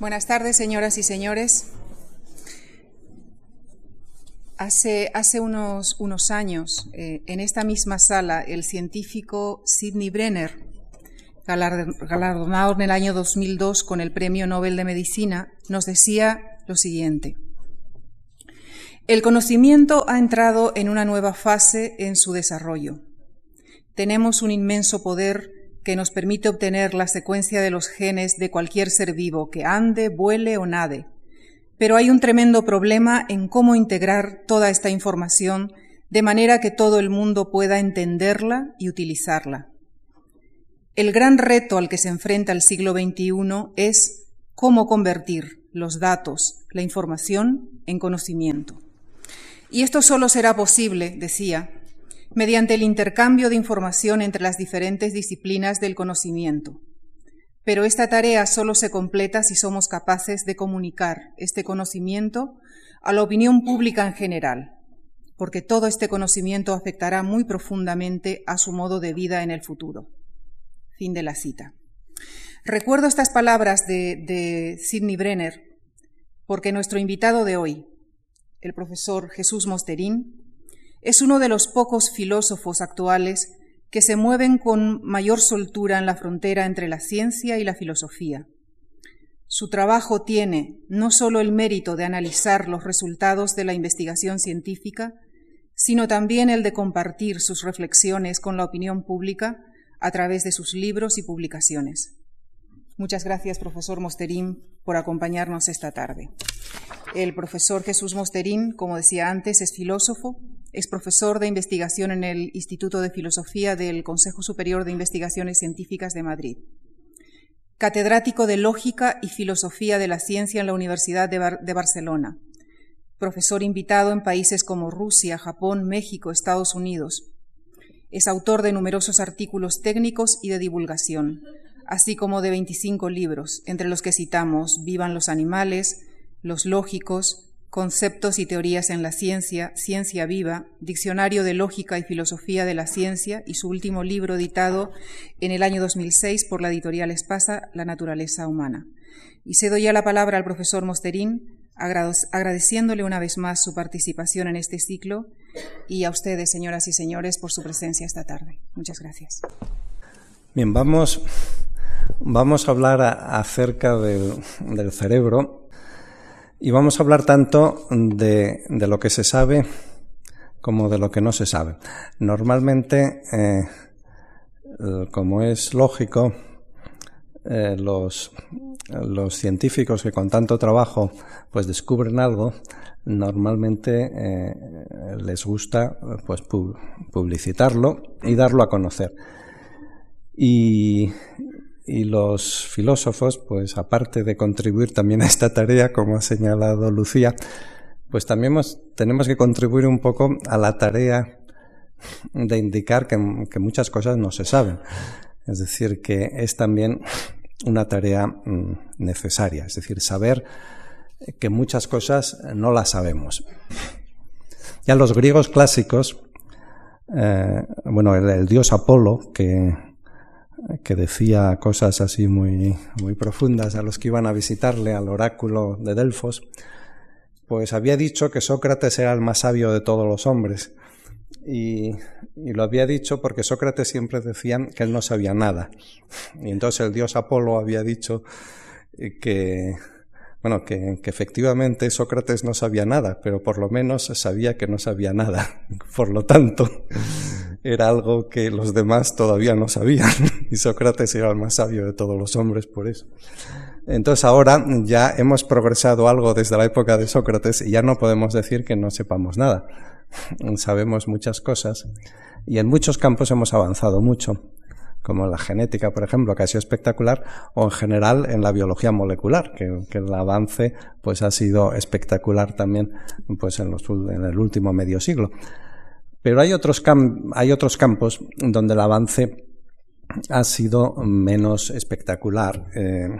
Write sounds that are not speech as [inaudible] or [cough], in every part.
Buenas tardes, señoras y señores. Hace, hace unos, unos, años, eh, en esta misma sala, el científico Sidney Brenner, galardonado en el año 2002 con el Premio Nobel de Medicina, nos decía lo siguiente. El conocimiento ha entrado en una nueva fase en su desarrollo. Tenemos un inmenso poder que nos permite obtener la secuencia de los genes de cualquier ser vivo que ande, vuele o nade. Pero hay un tremendo problema en cómo integrar toda esta información de manera que todo el mundo pueda entenderla y utilizarla. El gran reto al que se enfrenta el siglo XXI es cómo convertir los datos, la información, en conocimiento. Y esto solo será posible, decía, mediante el intercambio de información entre las diferentes disciplinas del conocimiento. Pero esta tarea solo se completa si somos capaces de comunicar este conocimiento a la opinión pública en general, porque todo este conocimiento afectará muy profundamente a su modo de vida en el futuro. Fin de la cita. Recuerdo estas palabras de, de Sidney Brenner porque nuestro invitado de hoy, el profesor Jesús Mosterín, es uno de los pocos filósofos actuales que se mueven con mayor soltura en la frontera entre la ciencia y la filosofía. Su trabajo tiene no solo el mérito de analizar los resultados de la investigación científica, sino también el de compartir sus reflexiones con la opinión pública a través de sus libros y publicaciones. Muchas gracias, profesor Mosterín, por acompañarnos esta tarde. El profesor Jesús Mosterín, como decía antes, es filósofo, es profesor de investigación en el Instituto de Filosofía del Consejo Superior de Investigaciones Científicas de Madrid. Catedrático de Lógica y Filosofía de la Ciencia en la Universidad de, Bar de Barcelona. Profesor invitado en países como Rusia, Japón, México, Estados Unidos. Es autor de numerosos artículos técnicos y de divulgación, así como de 25 libros, entre los que citamos Vivan los animales, Los lógicos, Conceptos y teorías en la ciencia, Ciencia viva, Diccionario de Lógica y Filosofía de la Ciencia y su último libro editado en el año 2006 por la editorial Espasa, La naturaleza humana. Y cedo ya la palabra al profesor Mosterín, agradeciéndole una vez más su participación en este ciclo y a ustedes, señoras y señores, por su presencia esta tarde. Muchas gracias. Bien, vamos, vamos a hablar acerca del, del cerebro y vamos a hablar tanto de, lo que se sabe como de lo que no se sabe. Normalmente, eh, como es lógico, eh, los, los, científicos que con tanto trabajo pues descubren algo, normalmente eh, les gusta pues publicitarlo y darlo a conocer. Y, y los filósofos, pues aparte de contribuir también a esta tarea, como ha señalado Lucía, pues también tenemos que contribuir un poco a la tarea de indicar que, muchas cosas no se saben. Es decir, que es también una tarea mm, necesaria, es decir, saber que muchas cosas no las sabemos. Ya los griegos clásicos, eh, bueno, el dios Apolo, que que decía cosas así muy, muy profundas a los que iban a visitarle al oráculo de Delfos, pues había dicho que Sócrates era el más sabio de todos los hombres. Y, lo había dicho porque Sócrates siempre decía que él no sabía nada. Y entonces el dios Apolo había dicho que, bueno, que, efectivamente Sócrates no sabía nada, pero por lo menos sabía que no sabía nada. [laughs] Por lo tanto, era algo que los demás todavía no sabían [laughs] y Sócrates era el más sabio de todos los hombres por eso. Entonces ahora ya hemos progresado algo desde la época de Sócrates y ya no podemos decir que no sepamos nada. [laughs] Sabemos muchas cosas y en muchos campos hemos avanzado mucho, como la genética, por ejemplo, que ha sido espectacular, o en general en la biología molecular, que, el avance pues ha sido espectacular también pues en, en el último medio siglo. Pero hay otros, hay otros campos donde el avance ha sido menos espectacular, eh,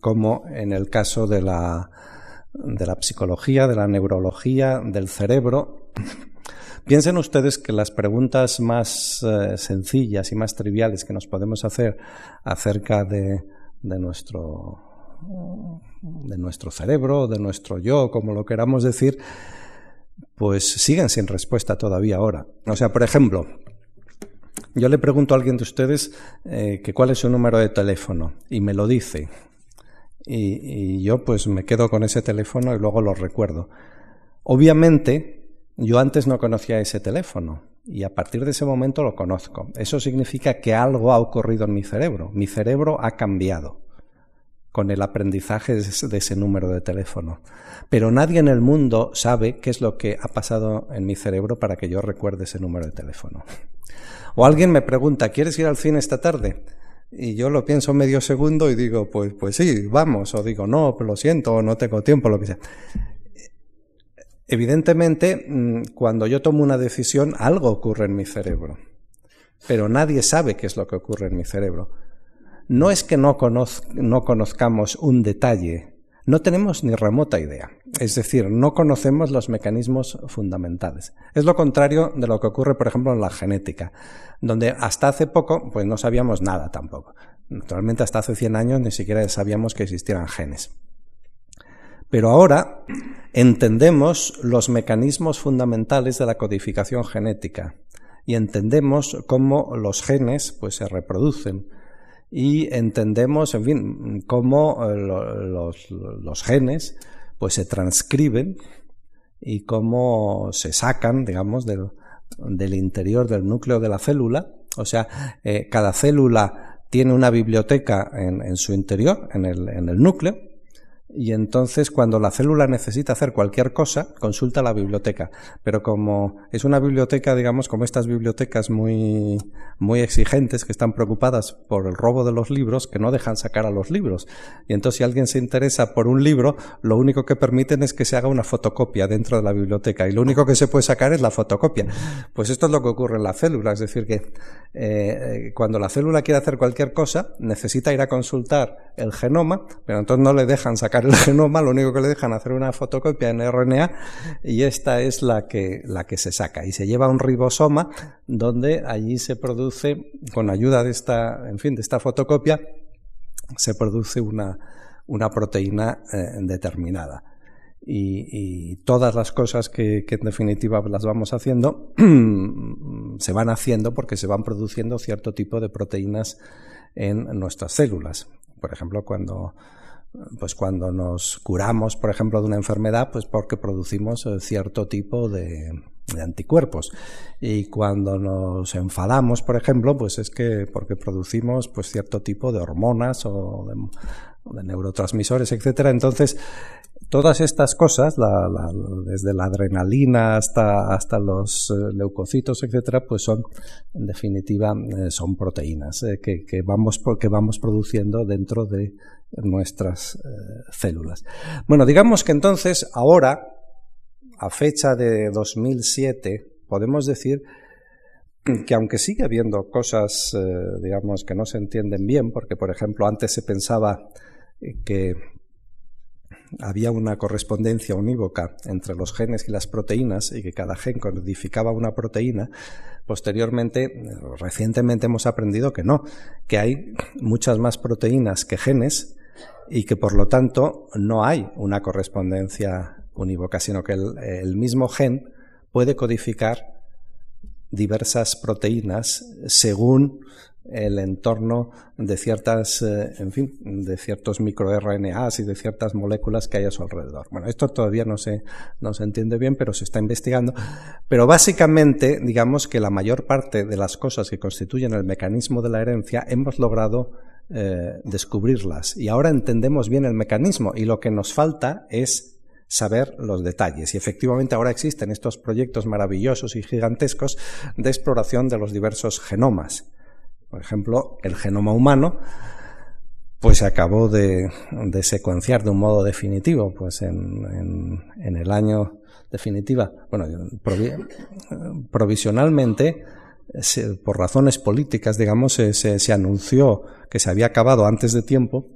como en el caso de la, de la psicología, de la neurología, del cerebro. [laughs] Piensen ustedes que las preguntas más eh, sencillas y más triviales que nos podemos hacer acerca de, de nuestro de nuestro cerebro, de nuestro yo, como lo queramos decir, pues siguen sin respuesta todavía ahora. O sea, por ejemplo, yo le pregunto a alguien de ustedes eh, que cuál es su número de teléfono y me lo dice. Y, y, yo pues me quedo con ese teléfono y luego lo recuerdo. Obviamente, yo antes no conocía ese teléfono y a partir de ese momento lo conozco. Eso significa que algo ha ocurrido en mi cerebro. Mi cerebro ha cambiado con el aprendizaje de ese número de teléfono. Pero nadie en el mundo sabe qué es lo que ha pasado en mi cerebro para que yo recuerde ese número de teléfono. O alguien me pregunta, ¿quieres ir al cine esta tarde? Y yo lo pienso medio segundo y digo, pues, pues sí, vamos. O digo, no, lo siento, no tengo tiempo, lo que sea. Evidentemente, mm, cuando yo tomo una decisión, algo ocurre en mi cerebro. Pero nadie sabe qué es lo que ocurre en mi cerebro. No es que no, no conozcamos un detalle, no tenemos ni remota idea. Es decir, no conocemos los mecanismos fundamentales. Es lo contrario de lo que ocurre, por ejemplo, en la genética, donde hasta hace poco, pues no sabíamos nada tampoco. Naturalmente, hasta hace 100 años ni siquiera sabíamos que existieran genes. Pero ahora entendemos los mecanismos fundamentales de la codificación genética y entendemos cómo los genes pues, se reproducen y entendemos, en fin, cómo eh, los, los, genes pues se transcriben y cómo se sacan, digamos, del, del interior del núcleo de la célula. O sea, eh, cada célula tiene una biblioteca en, en su interior, en el, en el núcleo, y entonces cuando la célula necesita hacer cualquier cosa, consulta la biblioteca. Pero como es una biblioteca, digamos, como estas bibliotecas muy, muy exigentes que están preocupadas por el robo de los libros, que no dejan sacar a los libros. Y entonces si alguien se interesa por un libro, lo único que permiten es que se haga una fotocopia dentro de la biblioteca. Y lo único que se puede sacar es la fotocopia. Pues esto es lo que ocurre en la célula. Es decir, que eh, cuando la célula quiere hacer cualquier cosa, necesita ir a consultar el genoma, pero entonces no le dejan sacar el genoma, lo único que le dejan hacer una fotocopia en RNA y esta es la que, la que se saca. Y se lleva a un ribosoma donde allí se produce, con ayuda de esta, en fin, de esta fotocopia, se produce una, una proteína eh, determinada. Y, todas las cosas que, en definitiva las vamos haciendo [clears throat] se van haciendo porque se van produciendo cierto tipo de proteínas en nuestras células. Por ejemplo, cuando pues cuando nos curamos, por ejemplo, de una enfermedad, pues porque producimos eh, cierto tipo de, anticuerpos. Y cuando nos enfadamos, por ejemplo, pues es que porque producimos pues cierto tipo de hormonas o de, neurotransmisores, etcétera. Entonces, todas estas cosas, desde la adrenalina hasta, hasta los eh, leucocitos, etcétera, pues son, en definitiva, eh, son proteínas que, que, vamos, que vamos produciendo dentro de nuestras eh, células. Bueno, digamos que entonces ahora, a fecha de 2007, podemos decir que aunque sigue habiendo cosas, eh, digamos, que no se entienden bien, porque por ejemplo antes se pensaba que había una correspondencia unívoca entre los genes y las proteínas y que cada gen codificaba una proteína, posteriormente, recientemente hemos aprendido que no, que hay muchas más proteínas que genes y que por lo tanto no hay una correspondencia unívoca, sino que el, mismo gen puede codificar diversas proteínas según el entorno de ciertas, eh, en fin, de ciertos microRNAs y de ciertas moléculas que hay a su alrededor. Bueno, esto todavía no se, no se entiende bien, pero se está investigando. Pero básicamente, digamos que la mayor parte de las cosas que constituyen el mecanismo de la herencia hemos logrado eh, descubrirlas. Y ahora entendemos bien el mecanismo y lo que nos falta es saber los detalles. Y efectivamente ahora existen estos proyectos maravillosos y gigantescos de exploración de los diversos genomas. Por ejemplo, el genoma humano pues se acabó de, secuenciar de un modo definitivo, pues en, en el año definitiva, bueno, provisionalmente por razones políticas, digamos, se, se, anunció que se había acabado antes de tiempo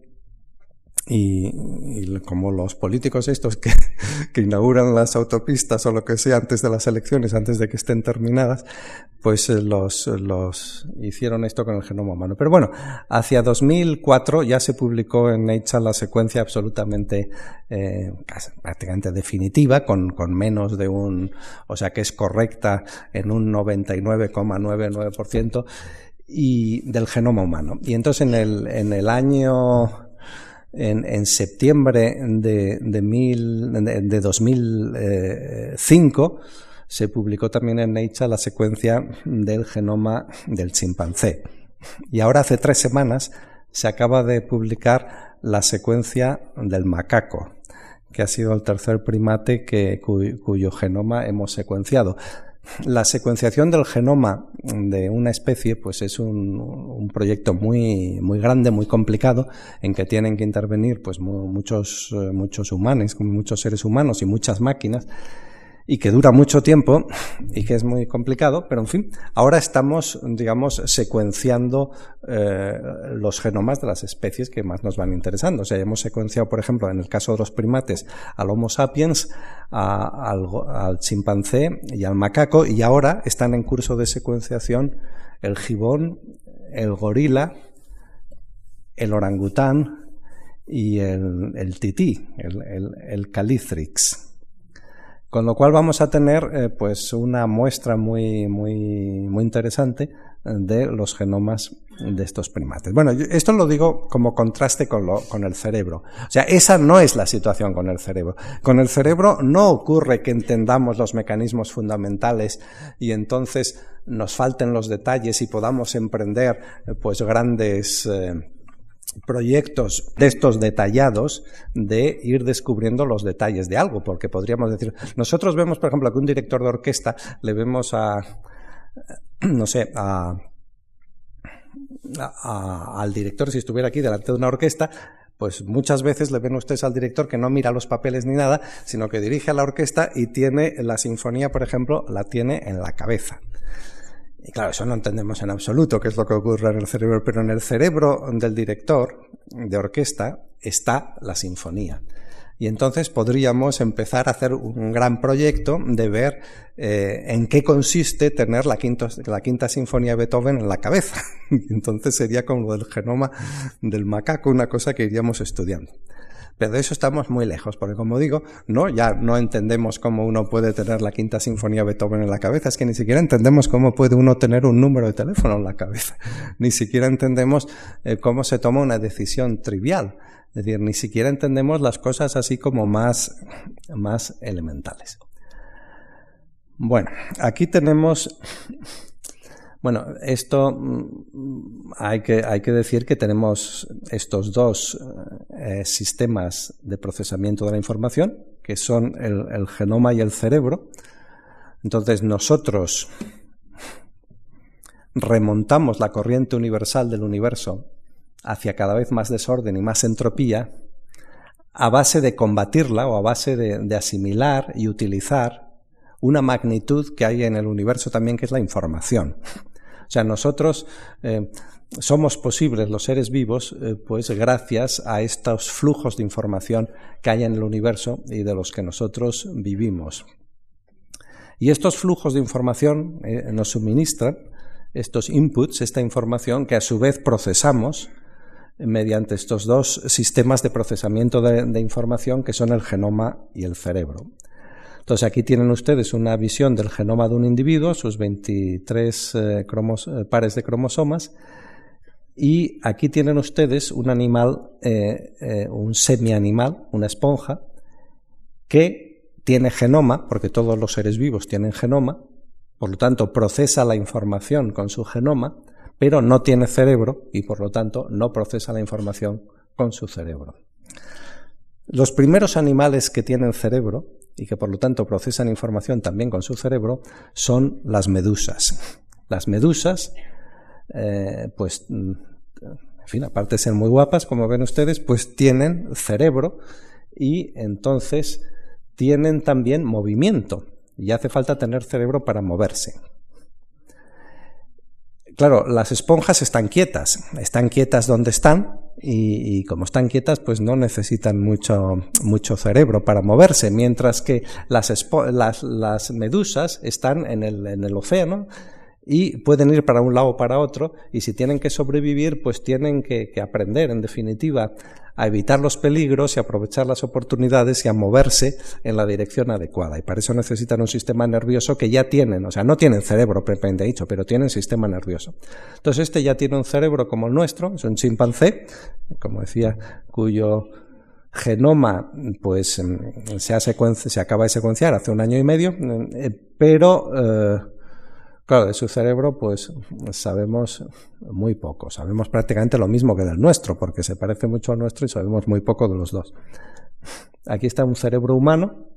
y, como los políticos estos [laughs] que, inauguran las autopistas o lo que sea antes de las elecciones, antes de que estén terminadas, pues eh, los, los hicieron esto con el genoma humano. Pero bueno, hacia 2004 ya se publicó en Nature la secuencia absolutamente eh, prácticamente definitiva, con, con menos de un, o sea que es correcta en un 99,99% y del genoma humano. Y entonces en el, en el año en, septiembre de, de, 2005 se publicó también en Nature la secuencia del genoma del chimpancé. Y ahora hace tres semanas se acaba de publicar la secuencia del macaco, que ha sido el tercer primate que, cuyo genoma hemos secuenciado. La secuenciación del genoma de una especie pues es un, proyecto muy, muy grande, muy complicado, en que tienen que intervenir pues muchos, eh, muchos humanos, muchos seres humanos y muchas máquinas y que dura mucho tiempo y que es muy complicado, pero en fin, ahora estamos, digamos, secuenciando eh, los genomas de las especies que más nos van interesando. O sea, hemos secuenciado, por ejemplo, en el caso de los primates, al Homo sapiens, al, chimpancé y al macaco, y ahora están en curso de secuenciación el gibón, el gorila, el orangután y el, tití, el, el, el. Con lo cual vamos a tener eh, pues una muestra muy, muy, muy interesante de los genomas de estos primates. Bueno, esto lo digo como contraste con, lo, con el cerebro. O sea, esa no es la situación con el cerebro. Con el cerebro no ocurre que entendamos los mecanismos fundamentales y entonces nos falten los detalles y podamos emprender eh, pues grandes eh, proyectos de estos detallados de ir descubriendo los detalles de algo, porque podríamos decir, nosotros vemos, por ejemplo, que un director de orquesta le vemos a, [clears throat] no sé, a, al director si estuviera aquí delante de una orquesta, pues muchas veces le ven ustedes al director que no mira los papeles ni nada, sino que dirige a la orquesta y tiene la sinfonía, por ejemplo, la tiene en la cabeza. Y claro, eso no entendemos en absoluto qué es lo que ocurre en el cerebro, pero en el cerebro del director de orquesta está la sinfonía. Y entonces podríamos empezar a hacer un gran proyecto de ver eh, en qué consiste tener la, la quinta sinfonía de Beethoven en la cabeza. [laughs] Entonces sería como el genoma del macaco, una cosa que iríamos estudiando. Pero de eso estamos muy lejos, porque como digo, no, ya no entendemos cómo uno puede tener la quinta sinfonía Beethoven en la cabeza, es que ni siquiera entendemos cómo puede uno tener un número de teléfono en la cabeza, [laughs] ni siquiera entendemos eh, cómo se toma una decisión trivial, es decir, ni siquiera entendemos las cosas así como más, más elementales. Bueno, aquí tenemos bueno, esto mm, hay que, hay que decir que tenemos estos dos eh, sistemas de procesamiento de la información, que son el, genoma y el cerebro. Entonces nosotros remontamos la corriente universal del universo hacia cada vez más desorden y más entropía a base de combatirla o a base de asimilar y utilizar una magnitud que hay en el universo también, que es la información. O sea, nosotros eh, somos posibles los seres vivos, eh, pues gracias a estos flujos de información que hay en el universo y de los que nosotros vivimos. Y estos flujos de información eh, nos suministran estos inputs, esta información que a su vez procesamos mediante estos dos sistemas de procesamiento de información que son el genoma y el cerebro. Entonces aquí tienen ustedes una visión del genoma de un individuo, sus 23 eh, eh, pares de cromosomas, y aquí tienen ustedes un animal, eh, un semi-animal, una esponja, que tiene genoma, porque todos los seres vivos tienen genoma, por lo tanto procesa la información con su genoma, pero no tiene cerebro y por lo tanto no procesa la información con su cerebro. Los primeros animales que tienen cerebro y que por lo tanto procesan información también con su cerebro son las medusas. Las medusas, eh, pues, mm, en fin, aparte de ser muy guapas, como ven ustedes, pues tienen cerebro y entonces tienen también movimiento. Y hace falta tener cerebro para moverse. Claro, las esponjas están quietas, están quietas donde están, y, como están quietas, pues no necesitan mucho, mucho cerebro para moverse, mientras que las, las, las medusas están en el, en el océano y pueden ir para un lado o para otro y si tienen que sobrevivir pues tienen que, aprender en definitiva a evitar los peligros y aprovechar las oportunidades y a moverse en la dirección adecuada. Y para eso necesitan un sistema nervioso que ya tienen, o sea no tienen cerebro propiamente dicho, pero tienen sistema nervioso. Entonces este ya tiene un cerebro como el nuestro, es un chimpancé como decía, cuyo genoma pues se, ha se acaba de secuenciar hace un año y medio eh, pero eh, Claro, de su cerebro pues sabemos muy poco, sabemos prácticamente lo mismo que del nuestro, porque se parece mucho al nuestro y sabemos muy poco de los dos. Aquí está un cerebro humano,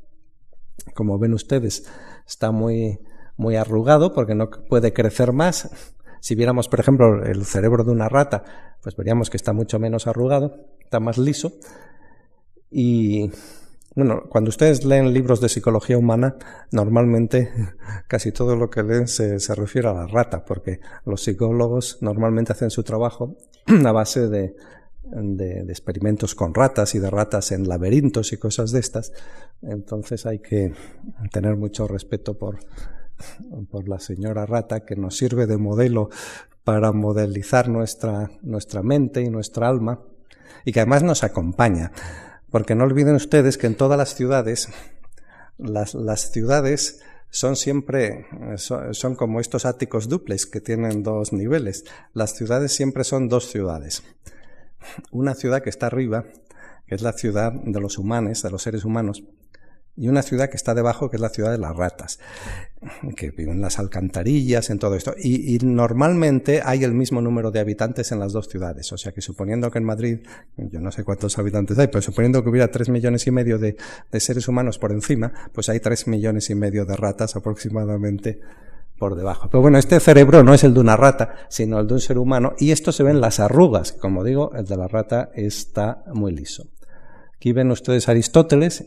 como ven ustedes, está muy, muy arrugado porque no puede crecer más. Si viéramos, por ejemplo, el cerebro de una rata, pues veríamos que está mucho menos arrugado, está más liso. Y bueno, cuando ustedes leen libros de psicología humana, normalmente [laughs] casi todo lo que leen se, refiere a la rata, porque los psicólogos normalmente hacen su trabajo [clears throat] a base de, experimentos con ratas y de ratas en laberintos y cosas de estas. Entonces hay que tener mucho respeto por, por la señora rata que nos sirve de modelo para modelizar nuestra, nuestra mente y nuestra alma y que además nos acompaña. Porque no olviden ustedes que en todas las ciudades, las, ciudades son siempre, son, como estos áticos duples que tienen dos niveles. Las ciudades siempre son dos ciudades. Una ciudad que está arriba, que es la ciudad de los humanos, de los seres humanos, y una ciudad que está debajo, que es la ciudad de las ratas, que viven en las alcantarillas, en todo esto. Y, normalmente hay el mismo número de habitantes en las dos ciudades. O sea que suponiendo que en Madrid, yo no sé cuántos habitantes hay, pero suponiendo que hubiera tres millones y medio de, seres humanos por encima, pues hay tres millones y medio de ratas aproximadamente por debajo. Pero bueno, este cerebro no es el de una rata, sino el de un ser humano, y esto se ve en las arrugas. Como digo, el de la rata está muy liso. Aquí ven ustedes Aristóteles,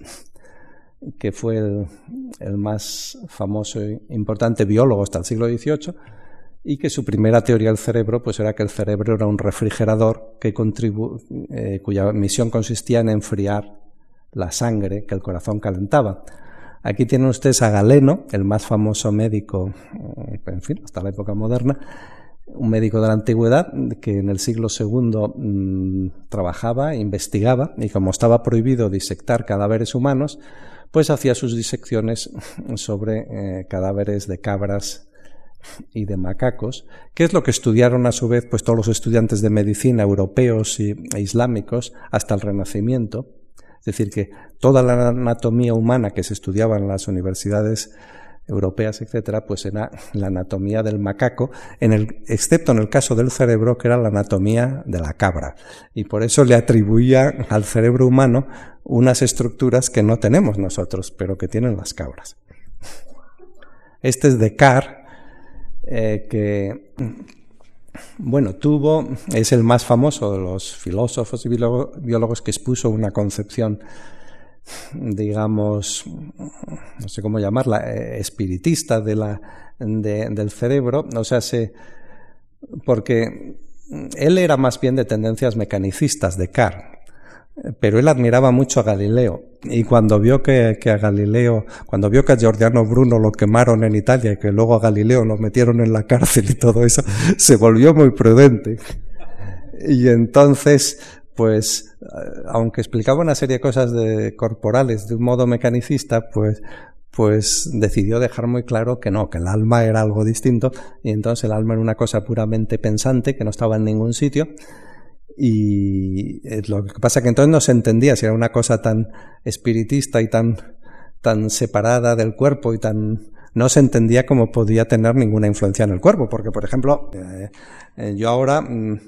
que fue el, más famoso e importante biólogo hasta el siglo XVIII, y que su primera teoría del cerebro pues era que el cerebro era un refrigerador que eh, cuya misión consistía en enfriar la sangre que el corazón calentaba. Aquí tienen ustedes a Galeno, el más famoso médico, eh, en fin, hasta la época moderna, un médico de la antigüedad que en el siglo II mm, trabajaba, investigaba, y como estaba prohibido disectar cadáveres humanos, pues hacía sus disecciones [laughs] sobre eh, cadáveres de cabras y de macacos, que es lo que estudiaron a su vez pues todos los estudiantes de medicina europeos y, e islámicos hasta el Renacimiento. Es decir, que toda la anatomía humana que se estudiaba en las universidades europeas, etcétera, pues era la anatomía del macaco, excepto en el caso del cerebro, que era la anatomía de la cabra. Y por eso le atribuía al cerebro humano unas estructuras que no tenemos nosotros, pero que tienen las cabras. Este es Descartes, eh, que, bueno, tuvo, es el más famoso de los filósofos y biólogos que expuso una concepción digamos, no sé cómo llamarla, eh, espiritista de la, del cerebro, o sea, se, porque él era más bien de tendencias mecanicistas, de Carr, pero él admiraba mucho a Galileo y cuando vio que, que, a Galileo, cuando vio que a Giordano Bruno lo quemaron en Italia y que luego a Galileo lo metieron en la cárcel y todo eso, [laughs] se volvió muy prudente. Y entonces pues aunque explicaba una serie de cosas corporales de un modo mecanicista, pues, pues decidió dejar muy claro que no, que el alma era algo distinto y entonces el alma era una cosa puramente pensante que no estaba en ningún sitio y eh, lo que pasa que entonces no se entendía si era una cosa tan espiritista y tan, tan separada del cuerpo y tan no se entendía cómo podía tener ninguna influencia en el cuerpo porque por ejemplo eh, eh, yo ahora mm,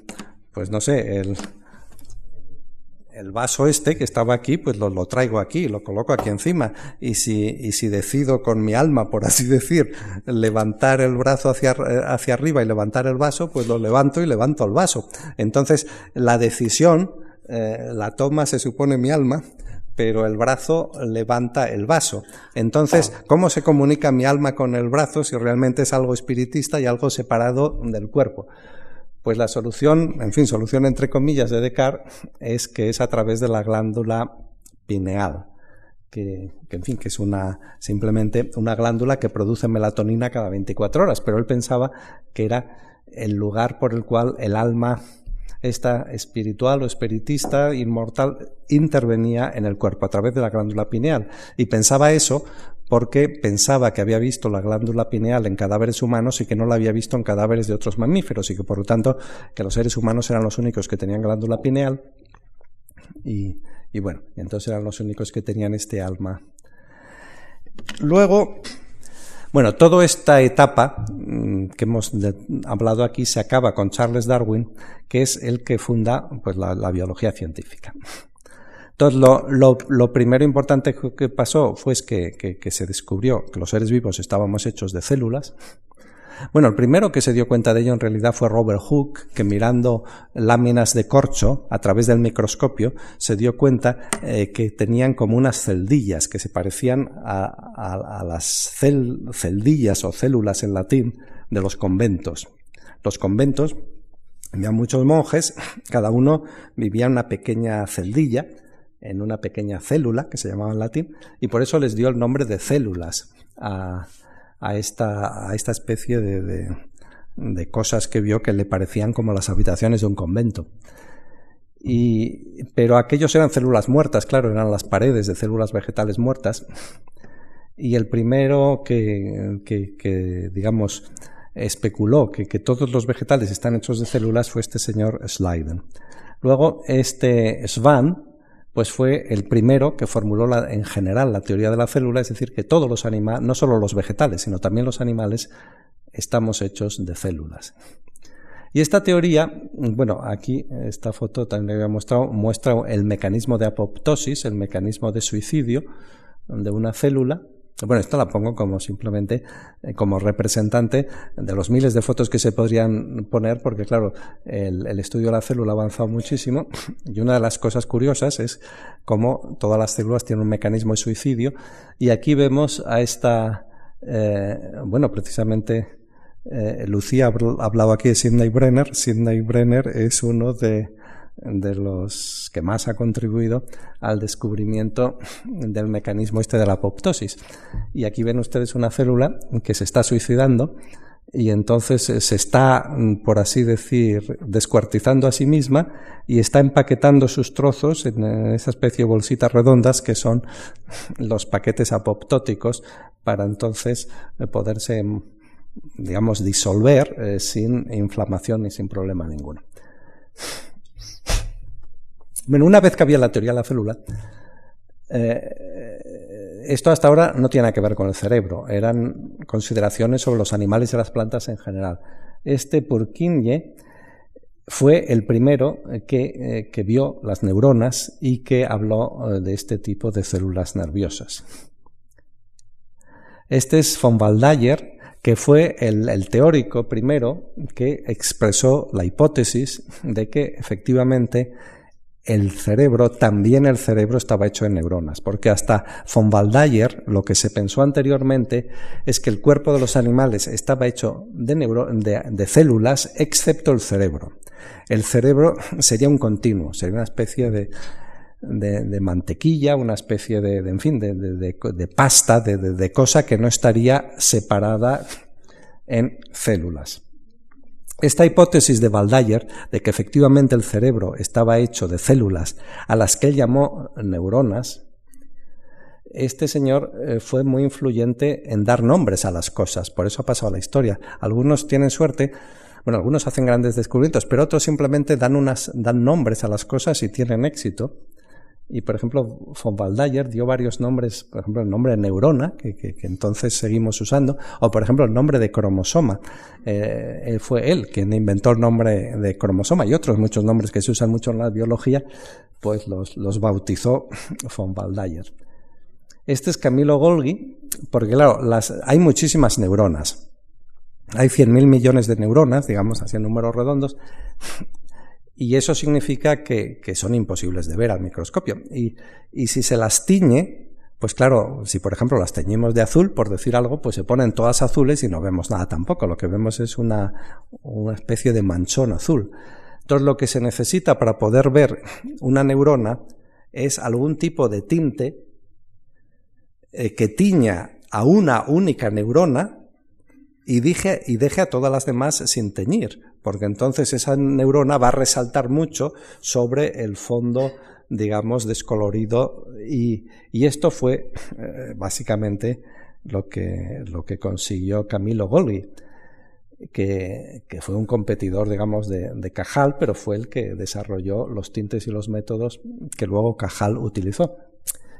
pues no sé el el vaso este que estaba aquí, pues lo, lo, traigo aquí, lo coloco aquí encima. Y si, y si decido con mi alma, por así [laughs] decir, levantar el brazo hacia, hacia arriba y levantar el vaso, pues lo levanto y levanto el vaso. Entonces, la decisión eh, la toma, se supone, mi alma, pero el brazo levanta el vaso. Entonces, ¿cómo se comunica mi alma con el brazo si realmente es algo espiritista y algo separado del cuerpo? Pues la solución, en fin, solución entre comillas de Descartes, es que es a través de la glándula pineal, que, en fin, que es una, simplemente una glándula que produce melatonina cada 24 horas, pero él pensaba que era el lugar por el cual el alma esta espiritual o espiritista, inmortal, intervenía en el cuerpo a través de la glándula pineal. Y pensaba eso porque pensaba que había visto la glándula pineal en cadáveres humanos y que no la había visto en cadáveres de otros mamíferos y que por lo tanto que los seres humanos eran los únicos que tenían glándula pineal y, y bueno, entonces eran los únicos que tenían este alma. Luego, bueno, toda esta etapa mm, que hemos hablado aquí se acaba con Charles Darwin, que es el que funda pues, la, biología científica. Entonces, lo, primero importante que pasó fue que, que se descubrió que los seres vivos estábamos hechos de células, bueno, el primero que se dio cuenta de ello en realidad fue Robert Hooke, que mirando láminas de corcho a través del microscopio se dio cuenta eh, que tenían como unas celdillas que se parecían a, las celdillas o células en latín de los conventos. Los conventos, había muchos monjes, cada uno vivía en una pequeña celdilla, en una pequeña célula, que se llamaba en latín, y por eso les dio el nombre de células a, esta, a esta especie de, de, cosas que vio que le parecían como las habitaciones de un convento. Y, pero aquellos eran células muertas, claro, eran las paredes de células vegetales muertas. Y el primero que, que, digamos, especuló que, que, todos los vegetales están hechos de células fue este señor Slyden. Luego, este Svan, pues fue el primero que formuló en general la teoría de la célula, es decir, que todos los animales, no solo los vegetales, sino también los animales, estamos hechos de células. Y esta teoría, bueno, aquí esta foto también le había mostrado, muestra el mecanismo de apoptosis, el mecanismo de suicidio de una célula, bueno, esto la pongo como simplemente eh, como representante de los miles de fotos que se podrían poner, porque claro, el, estudio de la célula ha avanzado muchísimo y una de las cosas curiosas es cómo todas las células tienen un mecanismo de suicidio y aquí vemos a esta, eh, bueno, precisamente eh, Lucía ha hablado aquí de Sidney Brenner. Sidney Brenner es uno de de los que más ha contribuido al descubrimiento del mecanismo este de la apoptosis. Y aquí ven ustedes una célula que se está suicidando y entonces se está, por así decir, descuartizando a sí misma y está empaquetando sus trozos en esa especie de bolsitas redondas que son los paquetes apoptóticos para entonces poderse, digamos, disolver eh, sin inflamación y sin problema ninguno. Bueno, una vez que había la teoría de la célula, eh, esto hasta ahora no tiene nada que ver con el cerebro, eran consideraciones sobre los animales y las plantas en general. Este Purkinje fue el primero que, eh, que vio las neuronas y que habló eh, de este tipo de células nerviosas. Este es von Waldayer, que fue el, el, teórico primero que expresó la hipótesis de que efectivamente el cerebro, también el cerebro estaba hecho de neuronas, porque hasta von Waldayer lo que se pensó anteriormente es que el cuerpo de los animales estaba hecho de, de, células, excepto el cerebro. El cerebro [laughs] sería un continuo, sería una especie de, de, mantequilla, una especie de, en fin, de, pasta, de cosa que no estaría separada en células. Esta hipótesis de Waldayer de que efectivamente el cerebro estaba hecho de células a las que él llamó neuronas, este señor eh, fue muy influyente en dar nombres a las cosas, por eso ha pasado la historia. Algunos tienen suerte, bueno, algunos hacen grandes descubrimientos, pero otros simplemente dan, unas, dan nombres a las cosas y tienen éxito. Y, por ejemplo, von Waldayer dio varios nombres, por ejemplo, el nombre de neurona, que, entonces seguimos usando, o, por ejemplo, el nombre de cromosoma. Eh, fue él quien inventó el nombre de cromosoma y otros muchos nombres que se usan mucho en la biología, pues los, los bautizó [laughs] von Waldayer. Este es Camilo Golgi, porque, claro, las, hay muchísimas neuronas. Hay 100.000 millones de neuronas, digamos, así en números redondos, y eso significa que, son imposibles de ver al microscopio. Y, si se las tiñe, pues claro, si por ejemplo las teñimos de azul, por decir algo, pues se ponen todas azules y no vemos nada tampoco. Lo que vemos es una, una especie de manchón azul. Entonces lo que se necesita para poder ver una neurona es algún tipo de tinte eh, que tiña a una única neurona y, dije, y deje a todas las demás sin teñir, porque entonces esa neurona va a resaltar mucho sobre el fondo digamos, descolorido y, esto fue eh, básicamente lo que, lo que consiguió Camilo Golgi, que, fue un competidor, digamos, de, de, Cajal, pero fue el que desarrolló los tintes y los métodos que luego Cajal utilizó.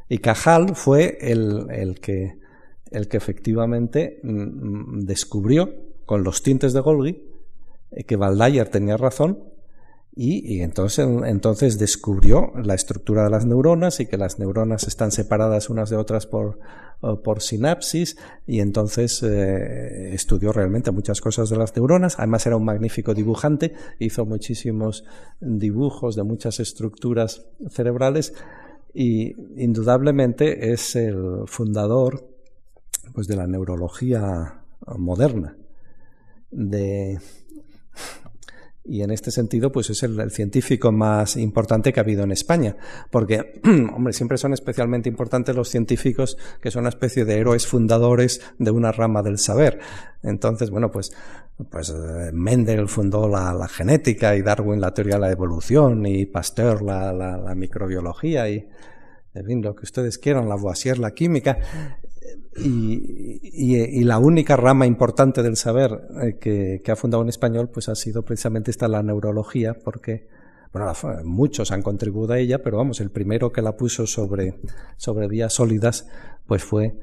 Y Cajal fue el, que, el que efectivamente mm, descubrió con los tintes de Golgi que Baldayer tenía razón y, entonces, descubrió la estructura de las neuronas y que las neuronas están separadas unas de otras por, por sinapsis y entonces eh, estudió realmente muchas cosas de las neuronas. Además era un magnífico dibujante, hizo muchísimos dibujos de muchas estructuras cerebrales y indudablemente es el fundador pues, de la neurología moderna. De, y en este sentido, pues es el, científico más importante que ha habido en España. Porque, [clears throat] hombre, siempre son especialmente importantes los científicos que son una especie de héroes fundadores de una rama del saber. Entonces, bueno, pues, pues eh, Mendel fundó la, genética y Darwin la teoría de la evolución y Pasteur la, la microbiología y, en lo que ustedes quieran, la Lavoisier la química. Y, la única rama importante del saber eh, que, ha fundado en español pues ha sido precisamente esta la neurología porque bueno muchos han contribuido a ella pero vamos el primero que la puso sobre sobre vías sólidas pues fue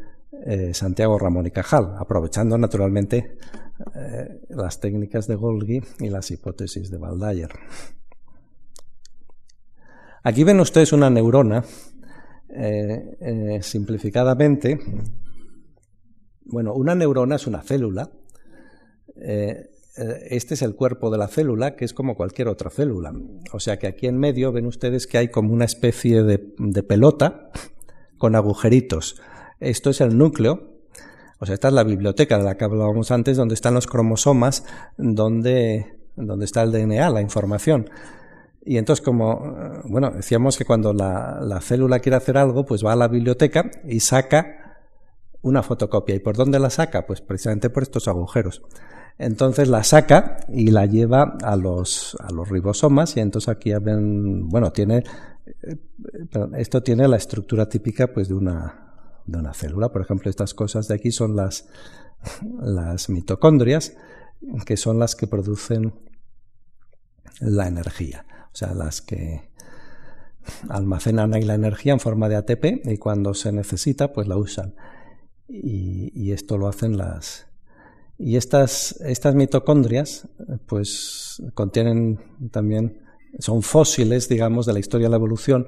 eh, Santiago Ramón y Cajal aprovechando naturalmente eh, las técnicas de Golgi y las hipótesis de Baldayer. Aquí ven ustedes una neurona simplificadamente bueno, una neurona es una célula. Eh, eh, este es el cuerpo de la célula, que es como cualquier otra célula. O sea que aquí en medio ven ustedes que hay como una especie de, pelota con agujeritos. Esto es el núcleo. O sea, esta es la biblioteca de la que hablábamos antes, donde están los cromosomas, donde, donde está el DNA, la información. Y entonces, como, eh, bueno, decíamos que cuando la, la célula quiere hacer algo, pues va a la biblioteca y saca una fotocopia. ¿Y por dónde la saca? Pues precisamente por estos agujeros. Entonces la saca y la lleva a los, a los ribosomas y entonces aquí ven, bueno, tiene, eh, esto tiene la estructura típica pues de una, de una célula. Por ejemplo, estas cosas de aquí son las, las mitocondrias, que son las que producen la energía. O sea, las que almacenan ahí la energía en forma de ATP y cuando se necesita, pues la usan y, esto lo hacen las... Y estas, estas mitocondrias, pues contienen también, son fósiles, digamos, de la historia de la evolución,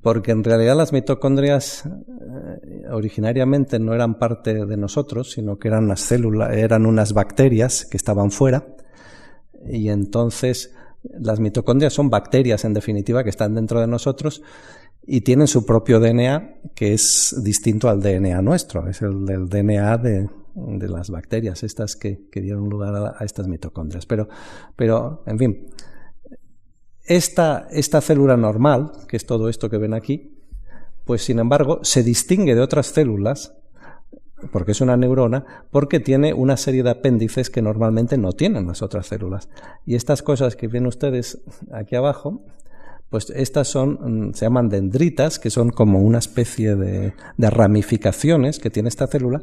porque en realidad las mitocondrias eh, originariamente no eran parte de nosotros, sino que eran unas células, eran unas bacterias que estaban fuera, y entonces las mitocondrias son bacterias en definitiva que están dentro de nosotros y tienen su propio DNA que es distinto al DNA nuestro, es el del DNA de, las bacterias, estas que, dieron lugar a, estas mitocondrias. Pero, pero, en fin, esta, esta célula normal, que es todo esto que ven aquí, pues sin embargo se distingue de otras células porque es una neurona, porque tiene una serie de apéndices que normalmente no tienen las otras células. Y estas cosas que ven ustedes aquí abajo pues estas son, mm, se llaman dendritas, que son como una especie de, ramificaciones que tiene esta célula.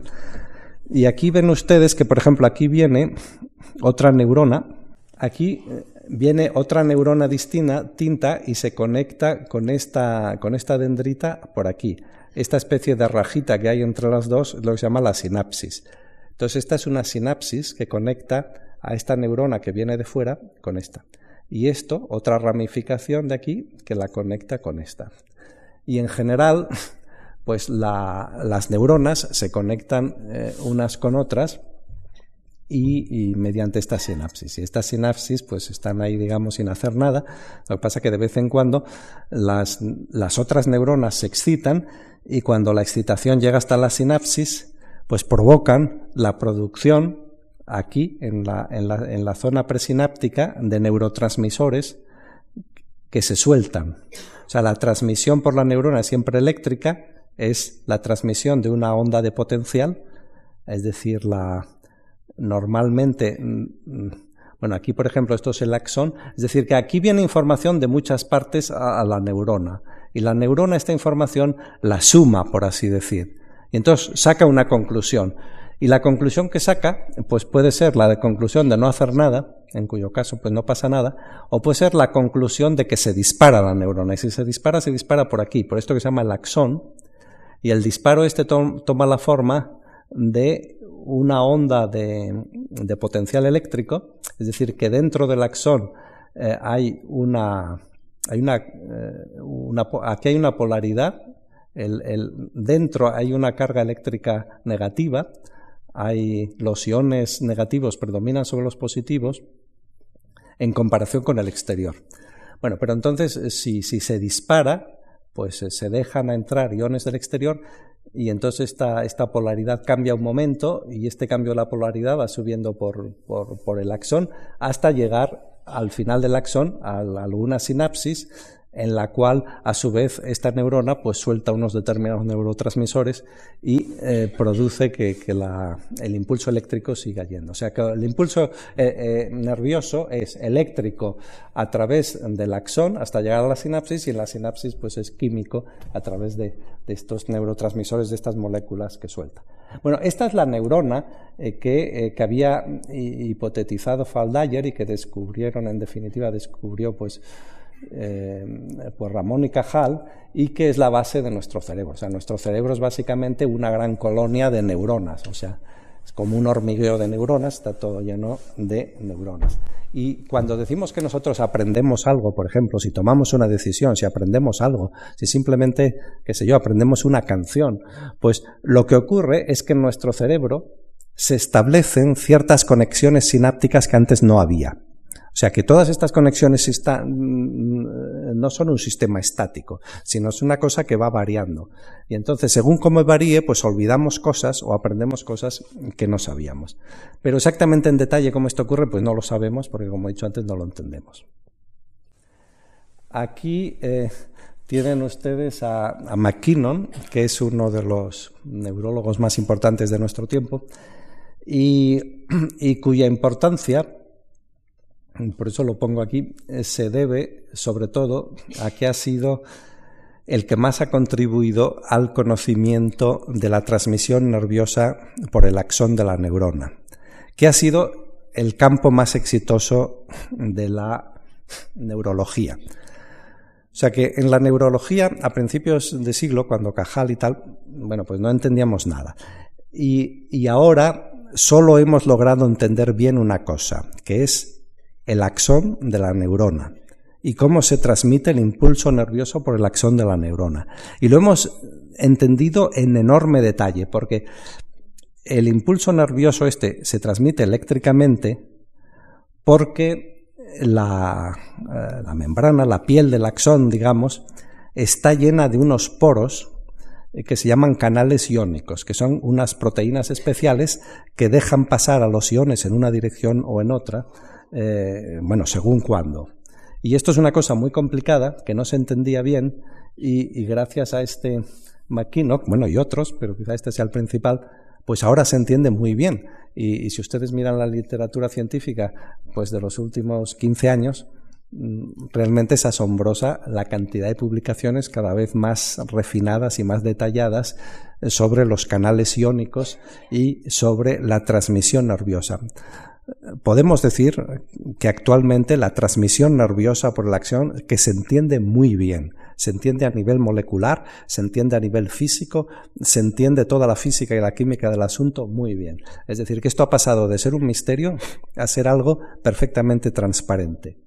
Y aquí ven ustedes que, por ejemplo, aquí viene otra neurona, aquí eh, viene otra neurona distinta tinta y se conecta con esta, con esta dendrita por aquí. Esta especie de rajita que hay entre las dos lo que se llama la sinapsis. Entonces, esta es una sinapsis que conecta a esta neurona que viene de fuera con esta y esto, otra ramificación de aquí que la conecta con esta. Y en general, [laughs] pues las neuronas se conectan eh, unas con otras y, mediante esta sinapsis. Y estas sinapsis pues están ahí, digamos, sin hacer nada. Lo que pasa es que de vez en cuando las, otras neuronas se excitan y cuando la excitación llega hasta la sinapsis, pues provocan la producción aquí en la, zona presináptica de neurotransmisores que se sueltan. O sea, la transmisión por la neurona siempre eléctrica, es la transmisión de una onda de potencial, es decir, la, normalmente, mm, mm, bueno, aquí por ejemplo esto es el axón, es decir, que aquí viene información de muchas partes a, la neurona y la neurona esta información la suma, por así decir, y entonces saca una conclusión. Y la conclusión que saca, pues puede ser la de conclusión de no hacer nada, en cuyo caso pues no pasa nada, o puede ser la conclusión de que se dispara la neurona. Y si se dispara, se dispara por aquí, por esto que se llama el axón, y el disparo este toma la forma de una onda de, potencial eléctrico, es decir, que dentro del axón eh, hay una, eh, aquí hay una polaridad, el, dentro hay una carga eléctrica negativa, hay los iones negativos predominan sobre los positivos en comparación con el exterior. Bueno, pero entonces si, si se dispara, pues eh, se dejan entrar iones del exterior y entonces esta, esta, polaridad cambia un momento y este cambio de la polaridad va subiendo por, por, por el axón hasta llegar al final del axón a alguna sinapsis en la cual a su vez esta neurona pues suelta unos determinados neurotransmisores y eh, produce que, el impulso eléctrico siga yendo. O sea que el impulso eh, eh, nervioso es eléctrico a través del axón hasta llegar a la sinapsis y en la sinapsis pues es químico a través de, estos neurotransmisores, de estas moléculas que suelta. Bueno, esta es la neurona que, que, había hipotetizado Faldayer y que descubrieron, en definitiva, descubrió pues eh, pues Ramón y Cajal y que es la base de nuestro cerebro. O sea, nuestro cerebro es básicamente una gran colonia de neuronas, o sea, es como un hormigueo de neuronas, está todo lleno de neuronas. Y cuando decimos que nosotros aprendemos algo, por ejemplo, si tomamos una decisión, si aprendemos algo, si simplemente, qué sé yo, aprendemos una canción, pues lo que ocurre es que en nuestro cerebro se establecen ciertas conexiones sinápticas que antes no había. O sea que todas estas conexiones mm, no son un sistema estático, sino es una cosa que va variando. Y entonces, según cómo varíe, pues olvidamos cosas o aprendemos cosas que no sabíamos. Pero exactamente en detalle cómo esto ocurre, pues no lo sabemos, porque como he dicho antes, no lo entendemos. Aquí eh, tienen ustedes a, a McKinnon, que es uno de los neurólogos más importantes de nuestro tiempo, y, [clears throat] y cuya importancia por eso lo pongo aquí, eh, se debe sobre todo a que ha sido el que más ha contribuido al conocimiento de la transmisión nerviosa por el axón de la neurona, que ha sido el campo más exitoso de la neurología. O sea que en la neurología, a principios de siglo, cuando Cajal y tal, bueno, pues no entendíamos nada. Y, y ahora solo hemos logrado entender bien una cosa, que es el axón de la neurona y cómo se transmite el impulso nervioso por el axón de la neurona. Y lo hemos entendido en enorme detalle, porque el impulso nervioso este se transmite eléctricamente porque la, eh, la membrana, la piel del axón, digamos, está llena de unos poros eh, que se llaman canales iónicos, que son unas proteínas especiales que dejan pasar a los iones en una dirección o en otra, eh, bueno, según cuándo. Y esto es una cosa muy complicada que no se entendía bien y, gracias a este McKinnock, bueno, y otros, pero quizá este sea el principal, pues ahora se entiende muy bien. Y, si ustedes miran la literatura científica, pues de los últimos 15 años, mm, realmente es asombrosa la cantidad de publicaciones cada vez más refinadas y más detalladas sobre los canales iónicos y sobre la transmisión nerviosa podemos decir que actualmente la transmisión nerviosa por la acción que se entiende muy bien, se entiende a nivel molecular, se entiende a nivel físico, se entiende toda la física y la química del asunto muy bien. Es decir, que esto ha pasado de ser un misterio a ser algo perfectamente transparente.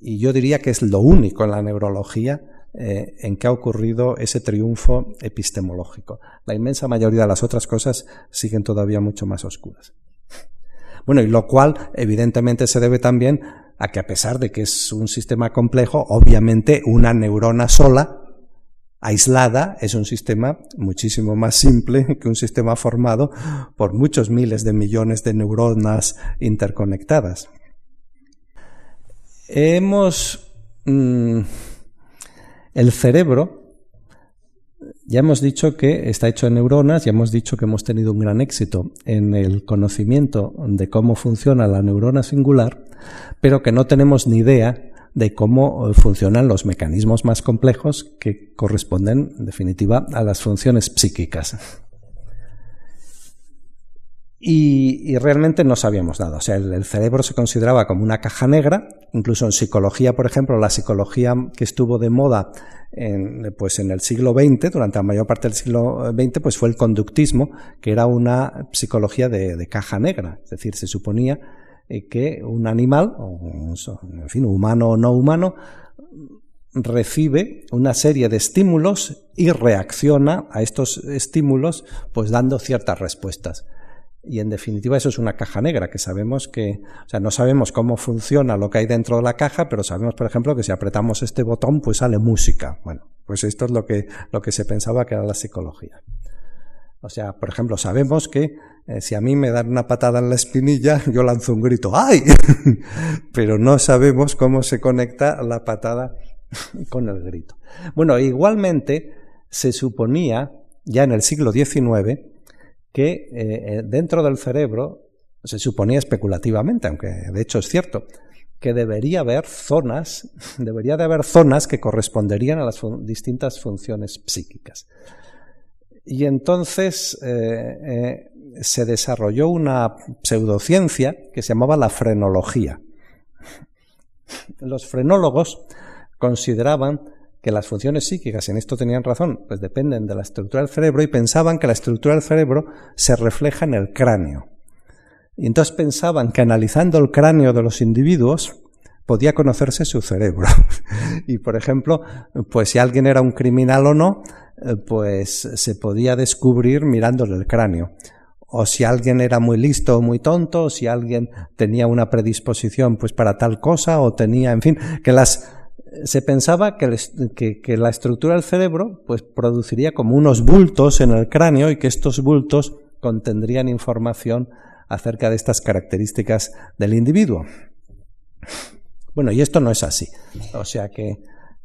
Y yo diría que es lo único en la neurología eh, en que ha ocurrido ese triunfo epistemológico. La inmensa mayoría de las otras cosas siguen todavía mucho más oscuras. Bueno, y lo cual evidentemente se debe también a que a pesar de que es un sistema complejo, obviamente una neurona sola, aislada, es un sistema muchísimo más simple [laughs] que un sistema formado por muchos miles de millones de neuronas interconectadas. Hemos... Mm, el cerebro ya hemos dicho que está hecho de neuronas, ya hemos dicho que hemos tenido un gran éxito en el conocimiento de cómo funciona la neurona singular, pero que no tenemos ni idea de cómo eh, funcionan los mecanismos más complejos que corresponden, en definitiva, a las funciones psíquicas. Y, realmente no sabíamos nada. O sea, el, cerebro se consideraba como una caja negra. Incluso en psicología, por ejemplo, la psicología que estuvo de moda en, pues en el siglo XX, durante la mayor parte del siglo XX, pues fue el conductismo, que era una psicología de, caja negra. Es decir, se suponía eh, que un animal, en fin, humano o no humano, recibe una serie de estímulos y reacciona a estos estímulos, pues dando ciertas respuestas. Y en definitiva eso es una caja negra, que sabemos que, o sea, no sabemos cómo funciona lo que hay dentro de la caja, pero sabemos, por ejemplo, que si apretamos este botón, pues sale música. Bueno, pues esto es lo que, lo que se pensaba que era la psicología. O sea, por ejemplo, sabemos que eh, si a mí me dan una patada en la espinilla, [laughs] yo lanzo un grito, ¡ay! [laughs] pero no sabemos cómo se conecta la patada [laughs] con el grito. Bueno, igualmente se suponía, ya en el siglo XIX, que eh, eh, dentro del cerebro se suponía especulativamente, aunque de hecho es cierto, que debería haber zonas, [laughs] debería de haber zonas que corresponderían a las distintas funciones psíquicas. Y entonces eh, se desarrolló una pseudociencia que se llamaba la frenología. Los frenólogos consideraban que las funciones psíquicas, en esto tenían razón, pues dependen de la estructura del cerebro y pensaban que la estructura del cerebro se refleja en el cráneo. Y entonces pensaban que analizando el cráneo de los individuos podía conocerse su cerebro. [laughs] y por ejemplo, pues si alguien era un criminal o no, eh, pues se podía descubrir mirándole el cráneo. O si alguien era muy listo o muy tonto, o si alguien tenía una predisposición pues para tal cosa, o tenía, en fin, que las se pensaba que, la estructura del cerebro pues, produciría como unos bultos en el cráneo y que estos bultos contendrían información acerca de estas características del individuo. Bueno, y esto no es así. O sea que,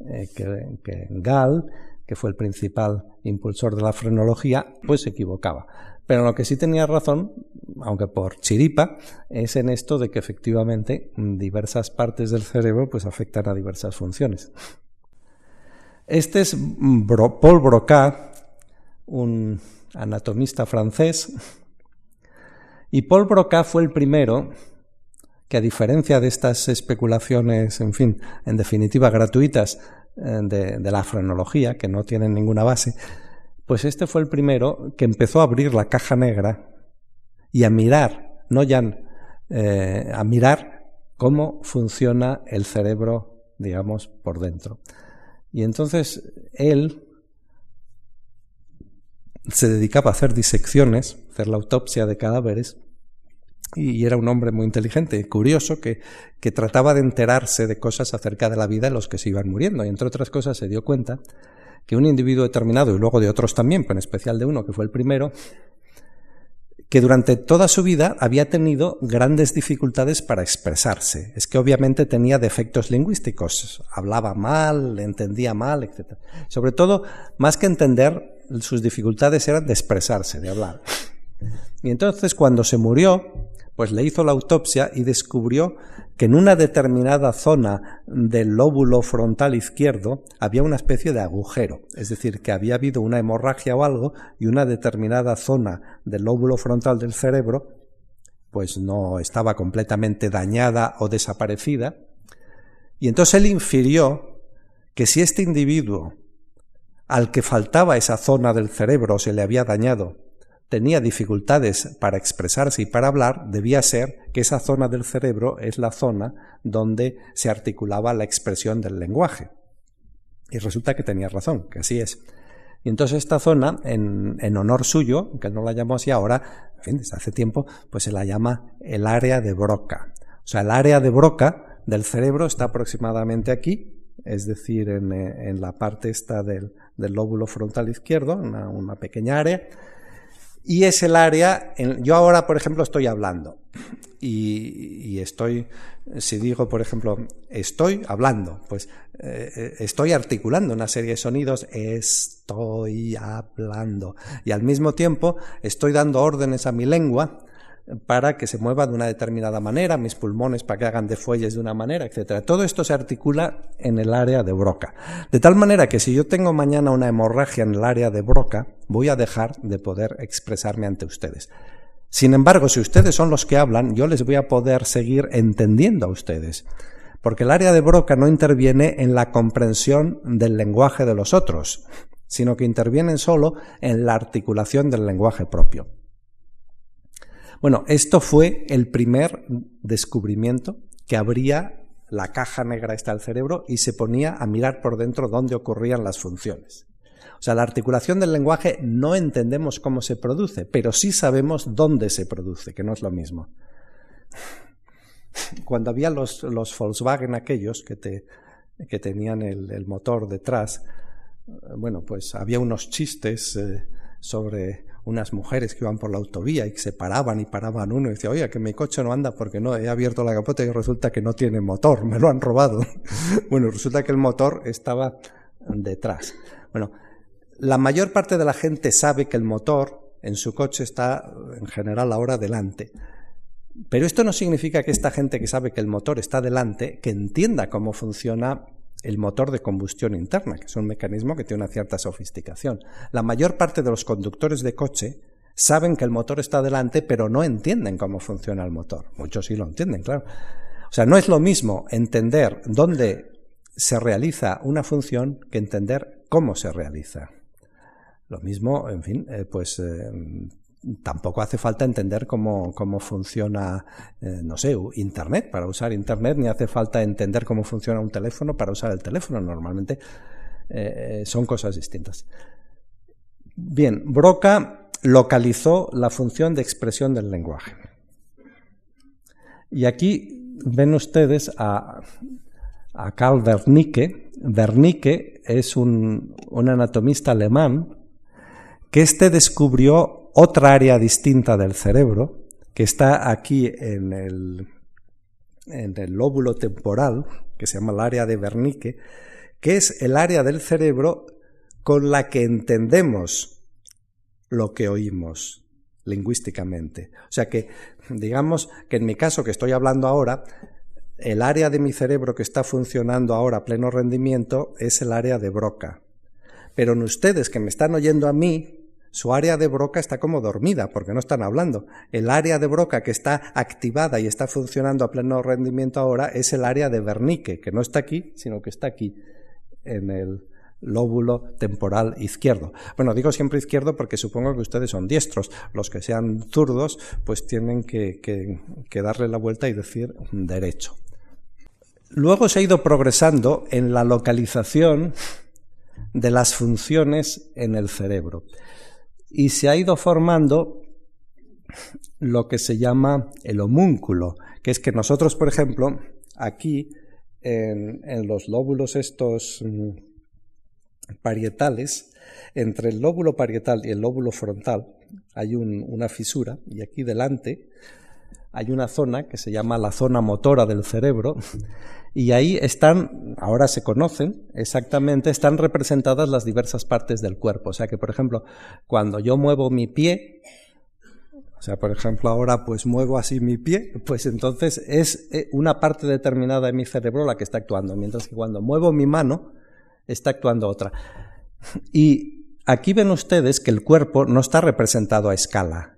eh, que Gall, que fue el principal impulsor de la frenología, pues se equivocaba. Pero lo que sí tenía razón, aunque por chiripa, es en esto de que efectivamente diversas partes del cerebro pues afectan a diversas funciones. Este es Paul Broca, un anatomista francés, y Paul Broca fue el primero que a diferencia de estas especulaciones, en fin, en definitiva gratuitas eh, de, de la frenología, que no tienen ninguna base, pues este fue el primero que empezó a abrir la caja negra y a mirar, no ya eh, a mirar cómo funciona el cerebro, digamos, por dentro. Y entonces él se dedicaba a hacer disecciones, hacer la autopsia de cadáveres, y era un hombre muy inteligente, curioso, que, que trataba de enterarse de cosas acerca de la vida de los que se iban muriendo. Y entre otras cosas se dio cuenta que un individuo determinado, y luego de otros también, pero en especial de uno que fue el primero, que durante toda su vida había tenido grandes dificultades para expresarse. Es que obviamente tenía defectos lingüísticos, hablaba mal, entendía mal, etc. Sobre todo, más que entender, sus dificultades eran de expresarse, de hablar. Y entonces cuando se murió, pues le hizo la autopsia y descubrió que en una determinada zona del lóbulo frontal izquierdo había una especie de agujero, es decir, que había habido una hemorragia o algo y una determinada zona del lóbulo frontal del cerebro pues no estaba completamente dañada o desaparecida. Y entonces él infirió que si este individuo al que faltaba esa zona del cerebro se le había dañado tenía dificultades para expresarse y para hablar, debía ser que esa zona del cerebro es la zona donde se articulaba la expresión del lenguaje. Y resulta que tenía razón, que así es. Y entonces esta zona, en, honor suyo, que no la llamó así ahora, en fin, desde hace tiempo, pues se la llama el área de Broca. O sea, el área de Broca del cerebro está aproximadamente aquí, es decir, en, la parte esta del, lóbulo frontal izquierdo, una, una pequeña área, y es el área, yo ahora, por ejemplo, estoy hablando y, estoy, si digo, por ejemplo, estoy hablando, pues eh, eh, estoy articulando una serie de sonidos, estoy hablando. Y al mismo tiempo estoy dando órdenes a mi lengua para que se mueva de una determinada manera, mis pulmones para que hagan de fuelles de una manera, etc. Todo esto se articula en el área de Broca. De tal manera que si yo tengo mañana una hemorragia en el área de Broca, voy a dejar de poder expresarme ante ustedes. Sin embargo, si ustedes son los que hablan, yo les voy a poder seguir entendiendo a ustedes, porque el área de Broca no interviene en la comprensión del lenguaje de los otros, sino que interviene solo en la articulación del lenguaje propio. Bueno, esto fue el primer descubrimiento que abría la caja negra esta del cerebro y se ponía a mirar por dentro dónde ocurrían las funciones. O sea, la articulación del lenguaje no entendemos cómo se produce, pero sí sabemos dónde se produce, que no es lo mismo. [laughs] Cuando había los, Volkswagen aquellos que, te, que tenían el, motor detrás, bueno, pues había unos chistes eh, sobre unas mujeres que iban por la autovía y que se paraban y paraban uno y decía, oye, que mi coche no anda porque no, he abierto la capota y resulta que no tiene motor, me lo han robado. [laughs] bueno, resulta que el motor estaba detrás. Bueno, la mayor parte de la gente sabe que el motor en su coche está en general ahora delante. Pero esto no significa que esta gente que sabe que el motor está delante, que entienda cómo funciona el motor de combustión interna, que es un mecanismo que tiene una cierta sofisticación. La mayor parte de los conductores de coche saben que el motor está delante, pero no entienden cómo funciona el motor. Muchos sí lo entienden, claro. O sea, no es lo mismo entender dónde se realiza una función que entender cómo se realiza. Lo mismo, en fin, eh, pues eh, tampoco hace falta entender cómo, funciona, eh, no sé, Internet para usar Internet, ni hace falta entender cómo funciona un teléfono para usar el teléfono. Normalmente eh, son cosas distintas. Bien, Broca localizó la función de expresión del lenguaje. Y aquí ven ustedes a, a Karl Wernicke. Wernicke es un, un anatomista alemán que éste descubrió otra área distinta del cerebro, que está aquí en el, en el lóbulo temporal, que se llama el área de Wernicke, que es el área del cerebro con la que entendemos lo que oímos lingüísticamente. O sea que, digamos que en mi caso que estoy hablando ahora, el área de mi cerebro que está funcionando ahora a pleno rendimiento es el área de Broca. Pero en ustedes que me están oyendo a mí, su área de broca está como dormida porque no están hablando. El área de broca que está activada y está funcionando a pleno rendimiento ahora es el área de Wernicke, que no está aquí, sino que está aquí en el lóbulo temporal izquierdo. Bueno, digo siempre izquierdo porque supongo que ustedes son diestros. Los que sean zurdos, pues tienen que, que darle la vuelta y decir derecho. Luego se ha ido progresando en la localización de las funciones en el cerebro y se ha ido formando lo que se llama el homúnculo, que es que nosotros, por ejemplo, aquí en, los lóbulos estos mm, parietales, entre el lóbulo parietal y el lóbulo frontal hay una fisura y aquí delante hay una zona que se llama la zona motora del cerebro y ahí están, ahora se conocen exactamente, están representadas las diversas partes del cuerpo. O sea que, por ejemplo, cuando yo muevo mi pie, o sea, por ejemplo, ahora pues muevo así mi pie, pues entonces es eh, una parte determinada de mi cerebro la que está actuando, mientras que cuando muevo mi mano, está actuando otra. Y aquí ven ustedes que el cuerpo no está representado a escala,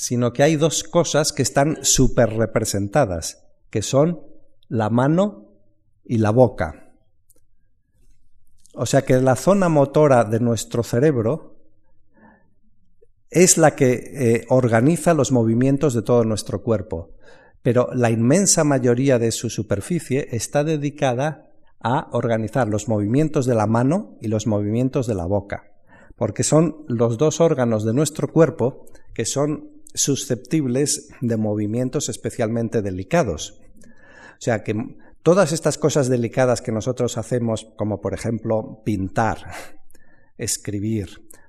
sino que hay dos cosas que están súper representadas, que son la mano y la boca. O sea que la zona motora de nuestro cerebro es la que eh, organiza los movimientos de todo nuestro cuerpo, pero la inmensa mayoría de su superficie está dedicada a organizar los movimientos de la mano y los movimientos de la boca. porque son los dos órganos de nuestro cuerpo que son susceptibles de movimientos especialmente delicados. O sea que todas estas cosas delicadas que nosotros hacemos, como por ejemplo pintar, escribir,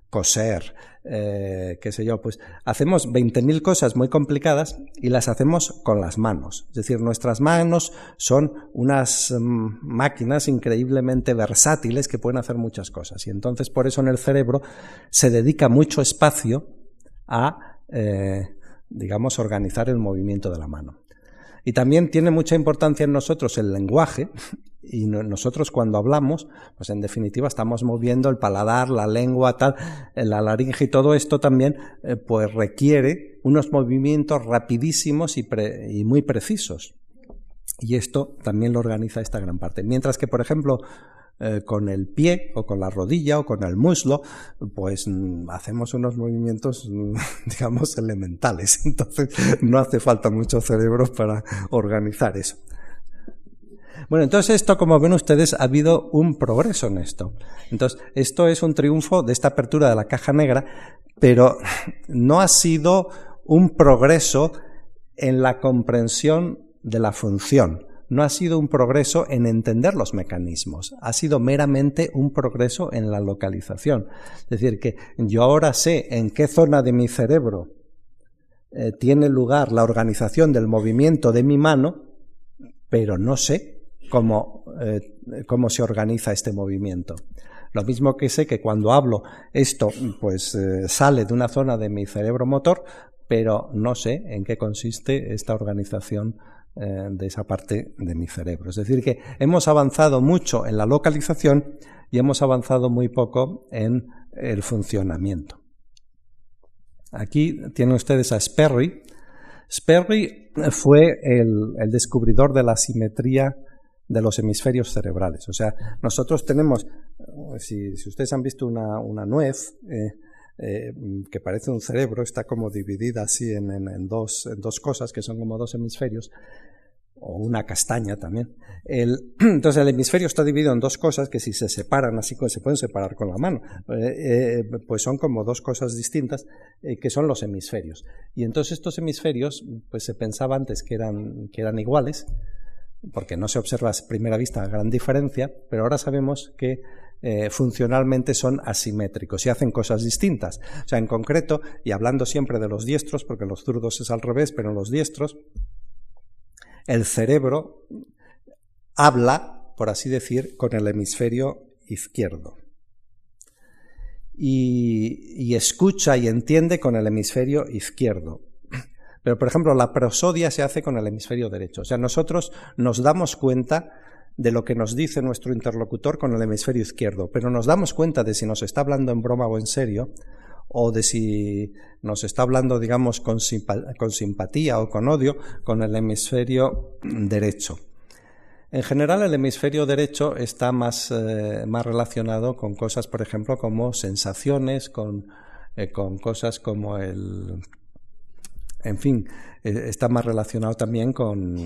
coser, eh, qué sé yo, pues hacemos 20.000 cosas muy complicadas y las hacemos con las manos. Es decir, nuestras manos son unas mm, máquinas increíblemente versátiles que pueden hacer muchas cosas. Y entonces por eso en el cerebro se dedica mucho espacio a, eh, digamos, organizar el movimiento de la mano. Y también tiene mucha importancia en nosotros el lenguaje, [laughs] y nosotros cuando hablamos, pues en definitiva estamos moviendo el paladar, la lengua, tal, la laringe y todo esto también, eh, pues requiere unos movimientos rapidísimos y muy precisos. Y esto también lo organiza esta gran parte. Mientras que, por ejemplo, eh, con el pie o con la rodilla o con el muslo, pues mm, hacemos unos movimientos, [laughs] digamos, elementales. [laughs] Entonces no hace falta mucho cerebro para organizar eso. Bueno, entonces esto, como ven ustedes, ha habido un progreso en esto. Entonces, esto es un triunfo de esta apertura de la caja negra, pero [laughs] no ha sido un progreso en la comprensión de la función no ha sido un progreso en entender los mecanismos, ha sido meramente un progreso en la localización. Es decir, que yo ahora sé en qué zona de mi cerebro eh, tiene lugar la organización del movimiento de mi mano, pero no sé cómo, eh, cómo se organiza este movimiento. Lo mismo que sé que cuando hablo esto pues eh, sale de una zona de mi cerebro motor, pero no sé en qué consiste esta organización de esa parte de mi cerebro. Es decir, que hemos avanzado mucho en la localización y hemos avanzado muy poco en el funcionamiento. Aquí tienen ustedes a Sperry. Sperry fue el, descubridor de la simetría de los hemisferios cerebrales. O sea, nosotros tenemos, si, ustedes han visto una, nuez, eh, eh, que parece un cerebro, está como dividida así en, dos, en dos cosas, que son como dos hemisferios, o una castaña también. [clears throat] entonces el hemisferio está dividido en dos cosas que si se separan así se pueden separar con la mano, eh, eh, pues son como dos cosas distintas que son los hemisferios. Y entonces estos hemisferios pues se pensaba antes que eran, que eran iguales, porque no se observa a primera vista gran diferencia, pero ahora sabemos que eh, funcionalmente son asimétricos y hacen cosas distintas. O sea, en concreto, y hablando siempre de los diestros, porque los zurdos es al revés, pero en los diestros, el cerebro habla, por así decir, con el hemisferio izquierdo. y escucha y entiende con el hemisferio izquierdo. Pero, por ejemplo, la prosodia se hace con el hemisferio derecho. O sea, nosotros nos damos cuenta de lo que nos dice nuestro interlocutor con el hemisferio izquierdo, pero nos damos cuenta de si nos está hablando en broma o en serio, o de si nos está hablando, digamos, con, simpatía o con odio, con el hemisferio derecho. En general, el hemisferio derecho está más, eh, más relacionado con cosas, por ejemplo, como sensaciones, con, eh, con cosas como el... En fin, eh, está más relacionado también con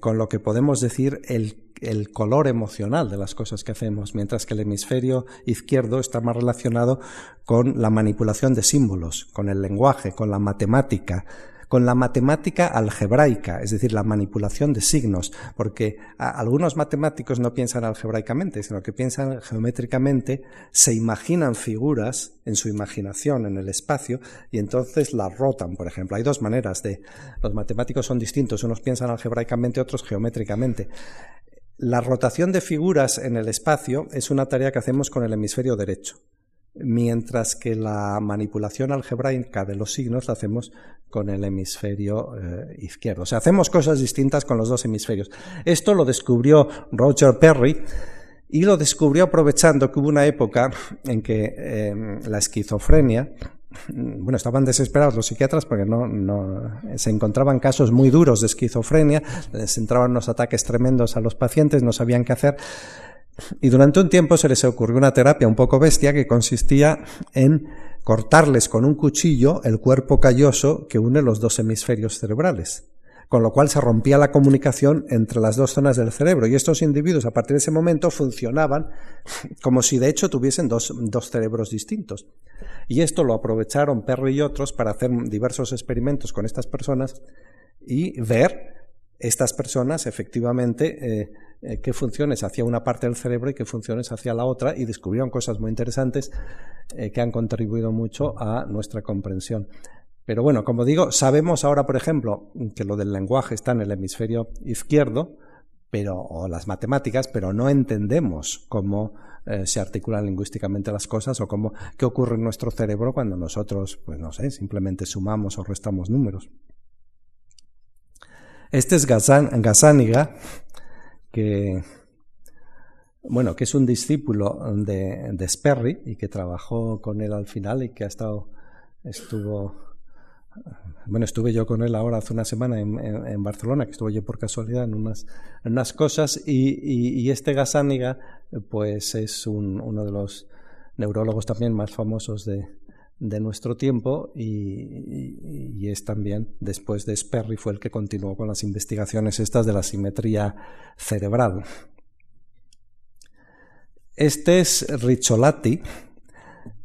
con lo que podemos decir el, el, color emocional de las cosas que hacemos, mientras que el hemisferio izquierdo está más relacionado con la manipulación de símbolos, con el lenguaje, con la matemática, con la matemática algebraica, es decir, la manipulación de signos, porque algunos matemáticos no piensan algebraicamente, sino que piensan geométricamente, se imaginan figuras en su imaginación, en el espacio, y entonces las rotan, por ejemplo. Hay dos maneras de... Los matemáticos son distintos, unos piensan algebraicamente, otros geométricamente. La rotación de figuras en el espacio es una tarea que hacemos con el hemisferio derecho mientras que la manipulación algebraica de los signos la hacemos con el hemisferio eh, izquierdo. O sea, hacemos cosas distintas con los dos hemisferios. Esto lo descubrió Roger Perry y lo descubrió aprovechando que hubo una época en que em, la esquizofrenia, bueno, estaban desesperados los psiquiatras porque no, no, se encontraban casos muy duros de esquizofrenia, les entraban unos ataques tremendos a los pacientes, no sabían qué hacer. Y durante un tiempo se les ocurrió una terapia un poco bestia que consistía en cortarles con un cuchillo el cuerpo calloso que une los dos hemisferios cerebrales. con lo cual se rompía la comunicación entre las dos zonas del cerebro. Y estos individuos a partir de ese momento funcionaban como si de hecho tuviesen dos, dos cerebros distintos. Y esto lo aprovecharon Perry y otros para hacer diversos experimentos con estas personas y ver estas personas efectivamente eh, eh, qué funciones hacía una parte del cerebro y qué funciones hacía la otra y descubrieron cosas muy interesantes eh, que han contribuido mucho a nuestra comprensión. Pero bueno, como digo, sabemos ahora, por ejemplo, que lo del lenguaje está en el hemisferio izquierdo, pero, o las matemáticas, pero no entendemos cómo se articulan lingüísticamente las cosas o cómo, qué ocurre en nuestro cerebro cuando nosotros, pues no sé, simplemente sumamos o restamos números. Este es Gazániga, que, bueno, que es un discípulo de, de, Sperry y que trabajó con él al final y que ha estado, estuvo, bueno, estuve yo con él ahora hace una semana en, Barcelona, que estuve yo por casualidad en unas, unas cosas, y, este Gazániga, pues es uno de los neurólogos también más famosos de, de nuestro tiempo y, es también, después de Sperry, fue el que continuó con las investigaciones estas de la simetría cerebral. Este es Ricciolati,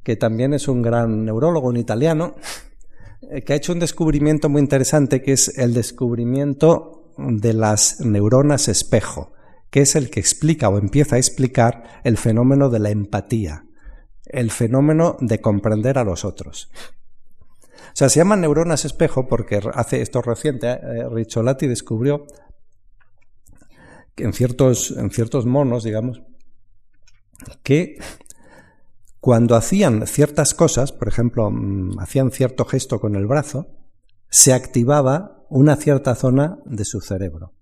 que también es un gran neurólogo, un italiano, eh, que ha hecho un descubrimiento muy interesante, que es el descubrimiento de las neuronas espejo, que es el que explica o empieza a explicar el fenómeno de la empatía el fenómeno de comprender a los otros. O sea, se llaman neuronas espejo porque hace esto reciente, eh, Ricciolati descubrió que en ciertos, en ciertos monos, digamos, que cuando hacían ciertas cosas, por ejemplo, mm, hacían cierto gesto con el brazo, se activaba una cierta zona de su cerebro.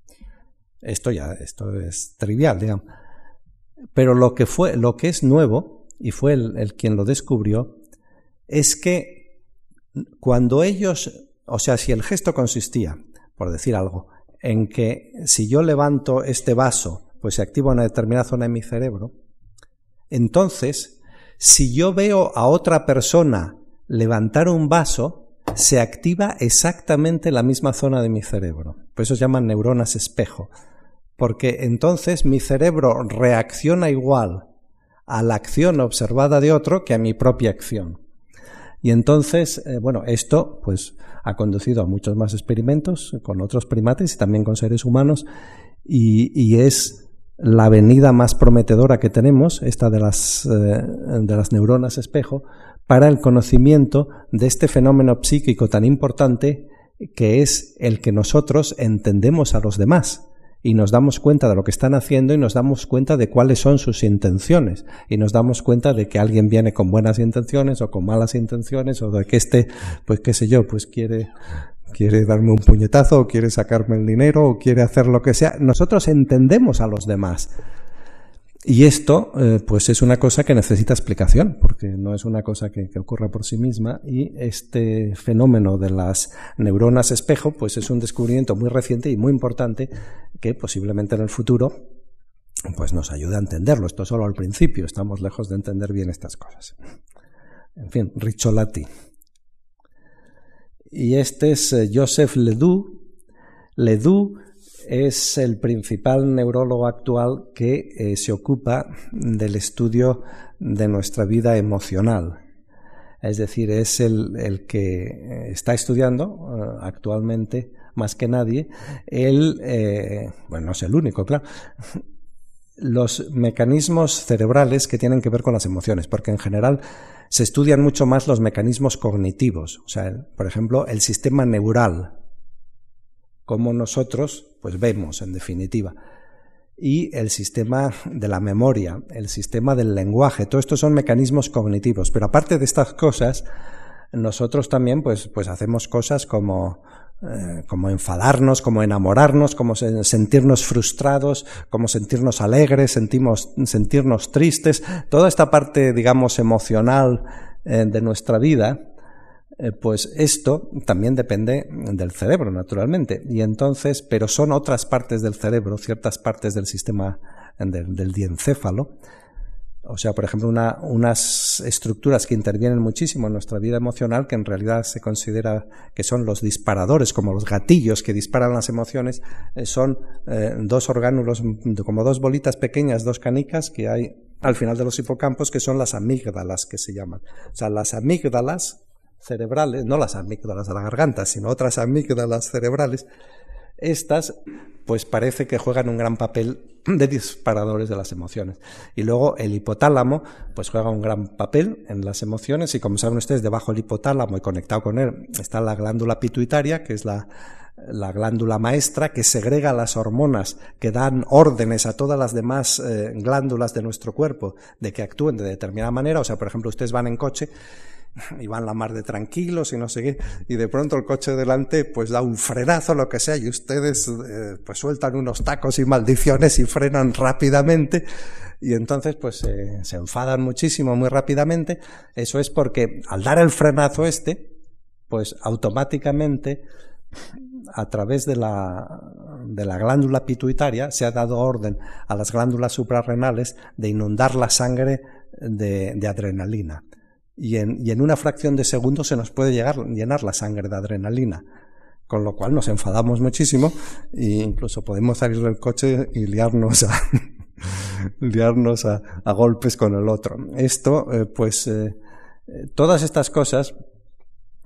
Esto ya, esto es trivial, digamos. Pero lo que fue, lo que es nuevo y fue el, quien lo descubrió, es que cuando ellos, o sea, si el gesto consistía, por decir algo, en que si yo levanto este vaso, pues se activa una determinada zona en mi cerebro, entonces, si yo veo a otra persona levantar un vaso, se activa exactamente la misma zona de mi cerebro. Por eso se llaman neuronas espejo. Porque entonces mi cerebro reacciona igual a la acción observada de otro que a mi propia acción. Y entonces, eh, bueno, esto pues ha conducido a muchos más experimentos con otros primates y también con seres humanos y, es la venida más prometedora que tenemos, esta de las, eh, de las neuronas espejo, para el conocimiento de este fenómeno psíquico tan importante que es el que nosotros entendemos a los demás y nos damos cuenta de lo que están haciendo y nos damos cuenta de cuáles son sus intenciones y nos damos cuenta de que alguien viene con buenas intenciones o con malas intenciones o de que este, pues qué sé yo, pues quiere quiere darme un puñetazo o quiere sacarme el dinero o quiere hacer lo que sea. Nosotros entendemos a los demás. Y esto, eh, pues es una cosa que necesita explicación, porque no es una cosa que, que, ocurra por sí misma. Y este fenómeno de las neuronas espejo, pues es un descubrimiento muy reciente y muy importante que posiblemente en el futuro, pues nos ayude a entenderlo. Esto solo al principio, estamos lejos de entender bien estas cosas. En fin, Ricciolati. Y este es eh, Joseph Ledoux. Ledoux es el principal neurólogo actual que eh, se ocupa del estudio de nuestra vida emocional. Es decir, es el, que eh, está estudiando actualmente más que nadie, el, bueno, no es el único, claro, los mecanismos cerebrales que tienen que ver con las emociones, porque en general se estudian mucho más los mecanismos cognitivos, o sea, por ejemplo, el sistema neural, como nosotros pues vemos en definitiva. Y el sistema de la memoria, el sistema del lenguaje, todo esto son mecanismos cognitivos. Pero aparte de estas cosas, nosotros también pues, pues hacemos cosas como, eh, como enfadarnos, como enamorarnos, como sentirnos frustrados, como sentirnos alegres, sentimos, sentirnos tristes. Toda esta parte, digamos, emocional eh, de nuestra vida, eh, pues esto también depende del cerebro, naturalmente. Y entonces, pero son otras partes del cerebro, ciertas partes del sistema del, diencéfalo, O sea, por ejemplo, unas estructuras que intervienen muchísimo en nuestra vida emocional, que en realidad se considera que son los disparadores, como los gatillos que disparan las emociones, eh, son eh, dos orgánulos, como dos bolitas pequeñas, dos canicas que hay al final de los hipocampos, que son las amígdalas que se llaman. O sea, las amígdalas cerebrales, no las amígdalas de la garganta, sino otras amígdalas cerebrales, estas pues parece que juegan un gran papel de disparadores de las emociones. Y luego el hipotálamo, pues juega un gran papel en las emociones y como saben ustedes, debajo del hipotálamo y conectado con él está la glándula pituitaria, que es la, la glándula maestra que segrega las hormonas que dan órdenes a todas las demás eh, glándulas de nuestro cuerpo de que actúen de determinada manera. O sea, por ejemplo, ustedes van en coche [laughs] y van la mar de tranquilos y no sé qué, y de pronto el coche delante pues da un frenazo, lo que sea, y ustedes eh, pues sueltan unos tacos y maldiciones y frenan rápidamente, y entonces pues se enfadan muchísimo muy rápidamente. Eso es porque al dar el frenazo este, pues automáticamente a través de la, de la glándula pituitaria se ha dado orden a las glándulas suprarrenales de inundar la sangre de adrenalina y en, una fracción de segundo se nos puede llegar, llenar la sangre de adrenalina. Con lo cual nos enfadamos muchísimo e incluso podemos salir del coche y liarnos a, [laughs] liarnos a, golpes con el otro. Esto, eh, pues, eh, todas estas cosas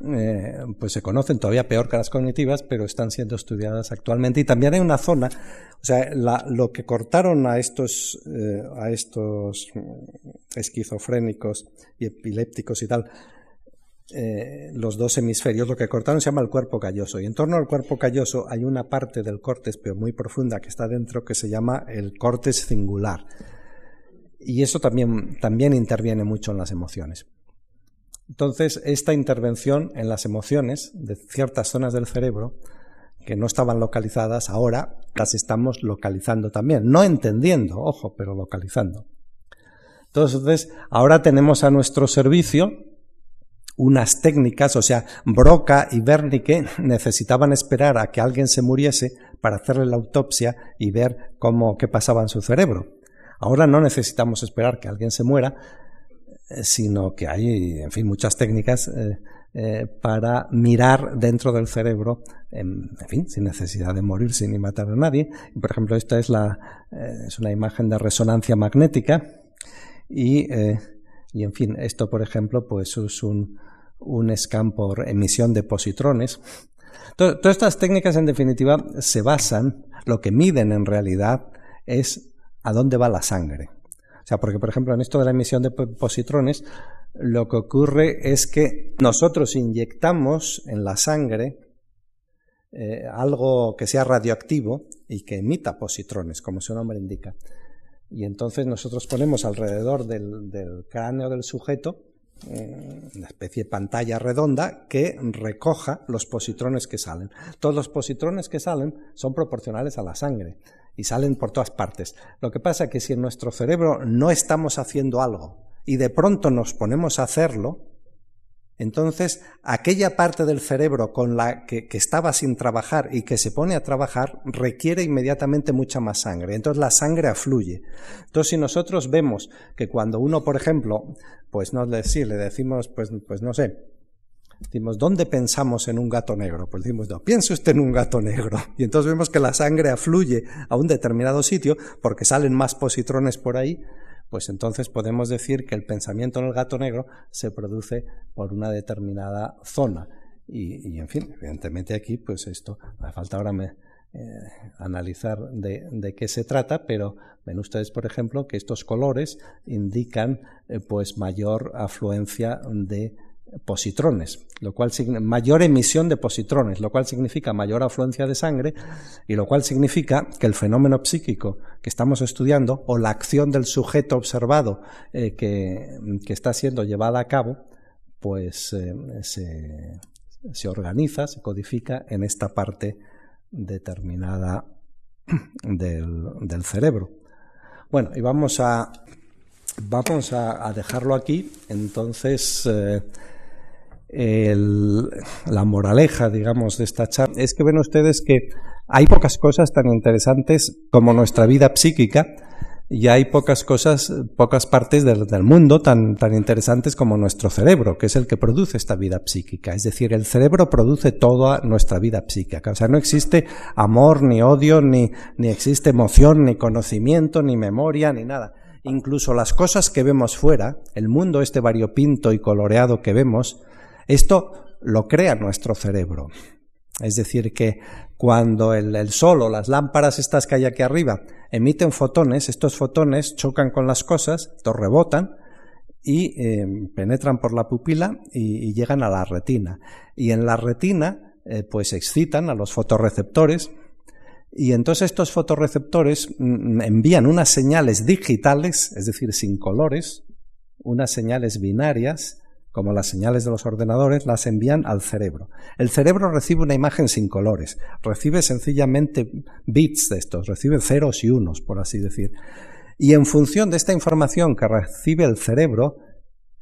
eh, pues se conocen todavía peor que las cognitivas, pero están siendo estudiadas actualmente. Y también hay una zona, o sea, lo que cortaron a estos, eh, a estos esquizofrénicos y epilépticos y tal, eh, los dos hemisferios, lo que cortaron se llama el cuerpo calloso. Y en torno al cuerpo calloso hay una parte del córtex, pero muy profunda, que está dentro, que se llama el córtex singular. Y eso también, también interviene mucho en las emociones. Entonces, esta intervención en las emociones de ciertas zonas del cerebro que no estaban localizadas, ahora las estamos localizando también. No entendiendo, ojo, pero localizando. Entonces, ahora tenemos a nuestro servicio unas técnicas, o sea, Broca y Wernicke [laughs] necesitaban esperar a que alguien se muriese para hacerle la autopsia y ver cómo qué pasaba en su cerebro. Ahora no necesitamos esperar que alguien se muera, sino que hay, en fin, muchas técnicas eh, eh, para mirar dentro del cerebro, en, fin, sin necesidad de morirse ni matar a nadie. Por ejemplo, esta es, la, es una imagen de resonancia magnética y, y, en fin, esto, por ejemplo, pues es un, un scan por emisión de positrones. todas estas técnicas, en definitiva, se basan, lo que miden en realidad es a dónde va la sangre. Porque por ejemplo en esto de la emisión de positrones, lo que ocurre es que nosotros inyectamos en la sangre eh, algo que sea radioactivo y que emita positrones, como su nombre indica. Y entonces nosotros ponemos alrededor del, cráneo del sujeto eh, una especie de pantalla redonda que recoja los positrones que salen. Todos los positrones que salen son proporcionales a la sangre y salen por todas partes. Lo que pasa es que si en nuestro cerebro no estamos haciendo algo y de pronto nos ponemos a hacerlo, entonces aquella parte del cerebro con la que, estaba sin trabajar y que se pone a trabajar requiere inmediatamente mucha más sangre. Entonces la sangre afluye. Entonces si nosotros vemos que cuando uno, por ejemplo, pues no le, le decimos, pues, pues no sé, Decimos, ¿dónde pensamos en un gato negro? Pues decimos, no, piense usted en un gato negro. [laughs] Y entonces vemos que la sangre afluye a un determinado sitio porque salen más positrones por ahí. Pues entonces podemos decir que el pensamiento en el gato negro se produce por una determinada zona. Y, en fin, evidentemente aquí, pues esto, me falta ahora me, eh, analizar de, qué se trata, pero ven ustedes, por ejemplo, que estos colores indican eh, pues mayor afluencia de positrones, lo cual mayor emisión de positrones, lo cual significa mayor afluencia de sangre y lo cual significa que el fenómeno psíquico que estamos estudiando o la acción del sujeto observado eh, que, está siendo llevada a cabo, pues eh, se, organiza, se codifica en esta parte determinada del, cerebro. Bueno, y vamos a vamos a, dejarlo aquí. Entonces, eh, la moraleja, digamos, de esta charla es que ven ustedes que hay pocas cosas tan interesantes como nuestra vida psíquica y hay pocas cosas, pocas partes del, mundo tan, tan interesantes como nuestro cerebro, que es el que produce esta vida psíquica. Es decir, el cerebro produce toda nuestra vida psíquica. O sea, no existe amor, ni odio, ni, ni existe emoción, ni conocimiento, ni memoria, ni nada. Incluso las cosas que vemos fuera, el mundo este variopinto y coloreado que vemos, esto lo crea nuestro cerebro. Es decir, que cuando el, sol o las lámparas estas que hay aquí arriba emiten fotones, estos fotones chocan con las cosas, estos rebotan y eh, penetran por la pupila y, llegan a la retina. Y en la retina, eh, pues excitan a los fotorreceptores y entonces estos fotorreceptores mm, envían unas señales digitales, es decir, sin colores, unas señales binarias, como las señales de los ordenadores, las envían al cerebro. El cerebro recibe una imagen sin colores, recibe sencillamente bits de estos, recibe ceros y unos, por así decir. Y en función de esta información que recibe el cerebro,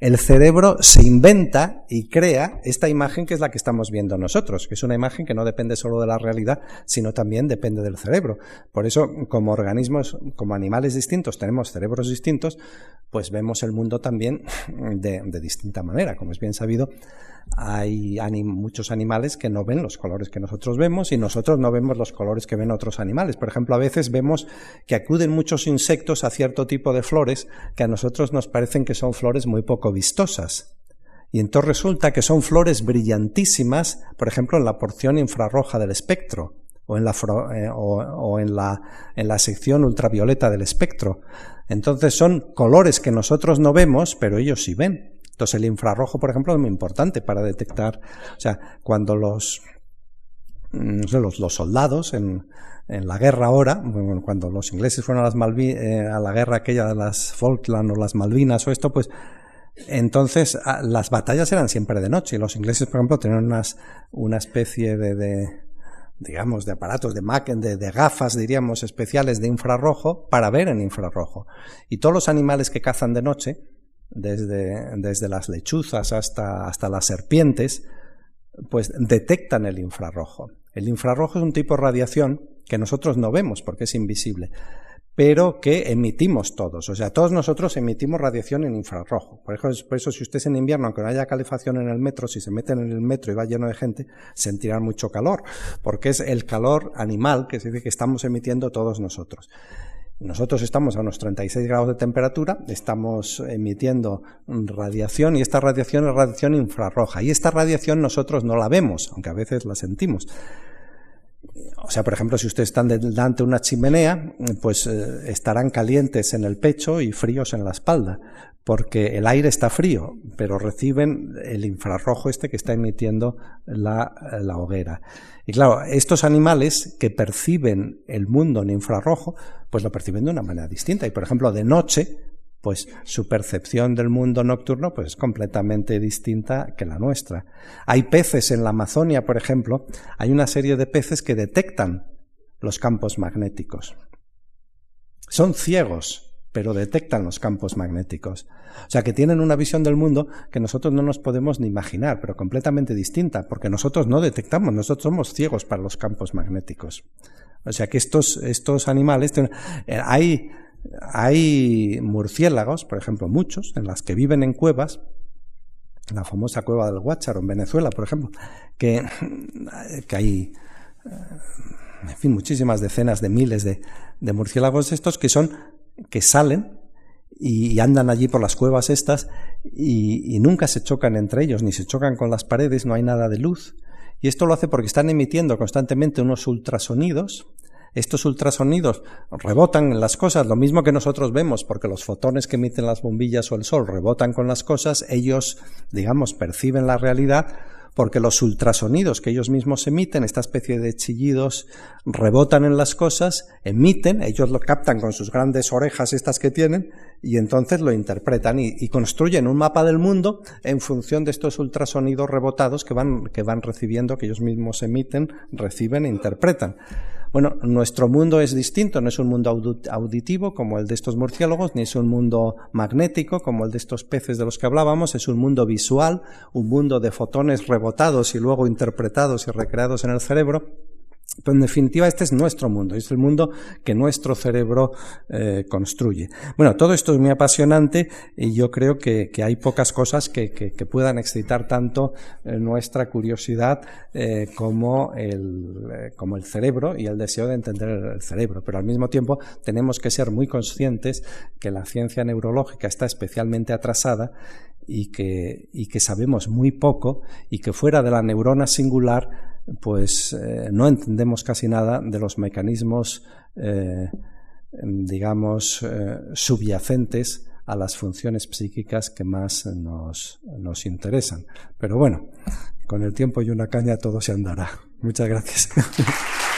el cerebro se inventa y crea esta imagen que es la que estamos viendo nosotros, que es una imagen que no depende solo de la realidad, sino también depende del cerebro. Por eso, como organismos, como animales distintos, tenemos cerebros distintos, pues vemos el mundo también de, distinta manera. Como es bien sabido, hay muchos animales que no ven los colores que nosotros vemos y nosotros no vemos los colores que ven otros animales. Por ejemplo, a veces vemos que acuden muchos insectos a cierto tipo de flores que a nosotros nos parecen que son flores muy poco vistosas. Y entonces resulta que son flores brillantísimas, por ejemplo, en la porción infrarroja del espectro o en la, eh, o en la, en la sección ultravioleta del espectro. Entonces son colores que nosotros no vemos, pero ellos sí ven. Entonces el infrarrojo, por ejemplo, es muy importante para detectar, o sea, cuando los, mm, los, los soldados en, en, la guerra ahora, cuando los ingleses fueron a, las eh, a la guerra aquella de las Falkland o las Malvinas o esto, pues entonces las batallas eran siempre de noche y los ingleses, por ejemplo, tenían unas, una especie de, de digamos, de aparatos, de, de, de, gafas, diríamos, especiales de infrarrojo para ver en infrarrojo. Y todos los animales que cazan de noche, desde, desde las lechuzas hasta, hasta las serpientes, pues detectan el infrarrojo. El infrarrojo es un tipo de radiación que nosotros no vemos porque es invisible, pero que emitimos todos. O sea, todos nosotros emitimos radiación en infrarrojo. Por eso, por eso si usted en invierno, aunque no haya calefacción en el metro, si se meten en el metro y va lleno de gente, sentirán mucho calor, porque es el calor animal que, que estamos emitiendo todos nosotros. Nosotros estamos a unos 36 grados de temperatura, estamos emitiendo radiación y esta radiación es radiación infrarroja. Y esta radiación nosotros no la vemos, aunque a veces la sentimos. O sea, por ejemplo, si ustedes están delante de una chimenea, pues eh, estarán calientes en el pecho y fríos en la espalda, porque el aire está frío, pero reciben el infrarrojo este que está emitiendo la, hoguera. Y claro, estos animales que perciben el mundo en infrarrojo, pues lo perciben de una manera distinta. Y por ejemplo, de noche, pues su percepción del mundo nocturno pues es completamente distinta que la nuestra. Hay peces en la Amazonia, por ejemplo, hay una serie de peces que detectan los campos magnéticos. Son ciegos, pero detectan los campos magnéticos. O sea que tienen una visión del mundo que nosotros no nos podemos ni imaginar, pero completamente distinta, porque nosotros no detectamos, nosotros somos ciegos para los campos magnéticos. O sea que estos, estos animales, eh, hay, hay murciélagos, por ejemplo, muchos, en las que viven en cuevas, la famosa cueva del Guácharo en Venezuela, por ejemplo, que, que hay, eh, en fin, muchísimas decenas de miles de, de murciélagos estos que son que salen y, andan allí por las cuevas estas y, nunca se chocan entre ellos, ni se chocan con las paredes, no hay nada de luz. Y esto lo hace porque están emitiendo constantemente unos ultrasonidos. Estos ultrasonidos rebotan en las cosas, lo mismo que nosotros vemos, porque los fotones que emiten las bombillas o el sol rebotan con las cosas, ellos, digamos, perciben la realidad porque los ultrasonidos que ellos mismos emiten, esta especie de chillidos, rebotan en las cosas, emiten, ellos lo captan con sus grandes orejas estas que tienen, y entonces lo interpretan y, construyen un mapa del mundo en función de estos ultrasonidos rebotados que van, que van recibiendo, que ellos mismos emiten, reciben e interpretan. Bueno, nuestro mundo es distinto, no es un mundo auditivo como el de estos murciélagos, ni es un mundo magnético como el de estos peces de los que hablábamos, es un mundo visual, un mundo de fotones rebotados y luego interpretados y recreados en el cerebro. Pero en definitiva, este es nuestro mundo, es el mundo que nuestro cerebro eh, construye. Bueno, todo esto es muy apasionante y yo creo que, hay pocas cosas que, puedan excitar tanto eh, nuestra curiosidad eh, como, el, como el cerebro y el deseo de entender el cerebro. Pero al mismo tiempo tenemos que ser muy conscientes que la ciencia neurológica está especialmente atrasada y que, y que sabemos muy poco y que fuera de la neurona singular pues eh, no entendemos casi nada de los mecanismos, eh, digamos, eh, subyacentes a las funciones psíquicas que más nos, nos interesan. Pero bueno, con el tiempo y una caña todo se andará. Muchas gracias. [laughs]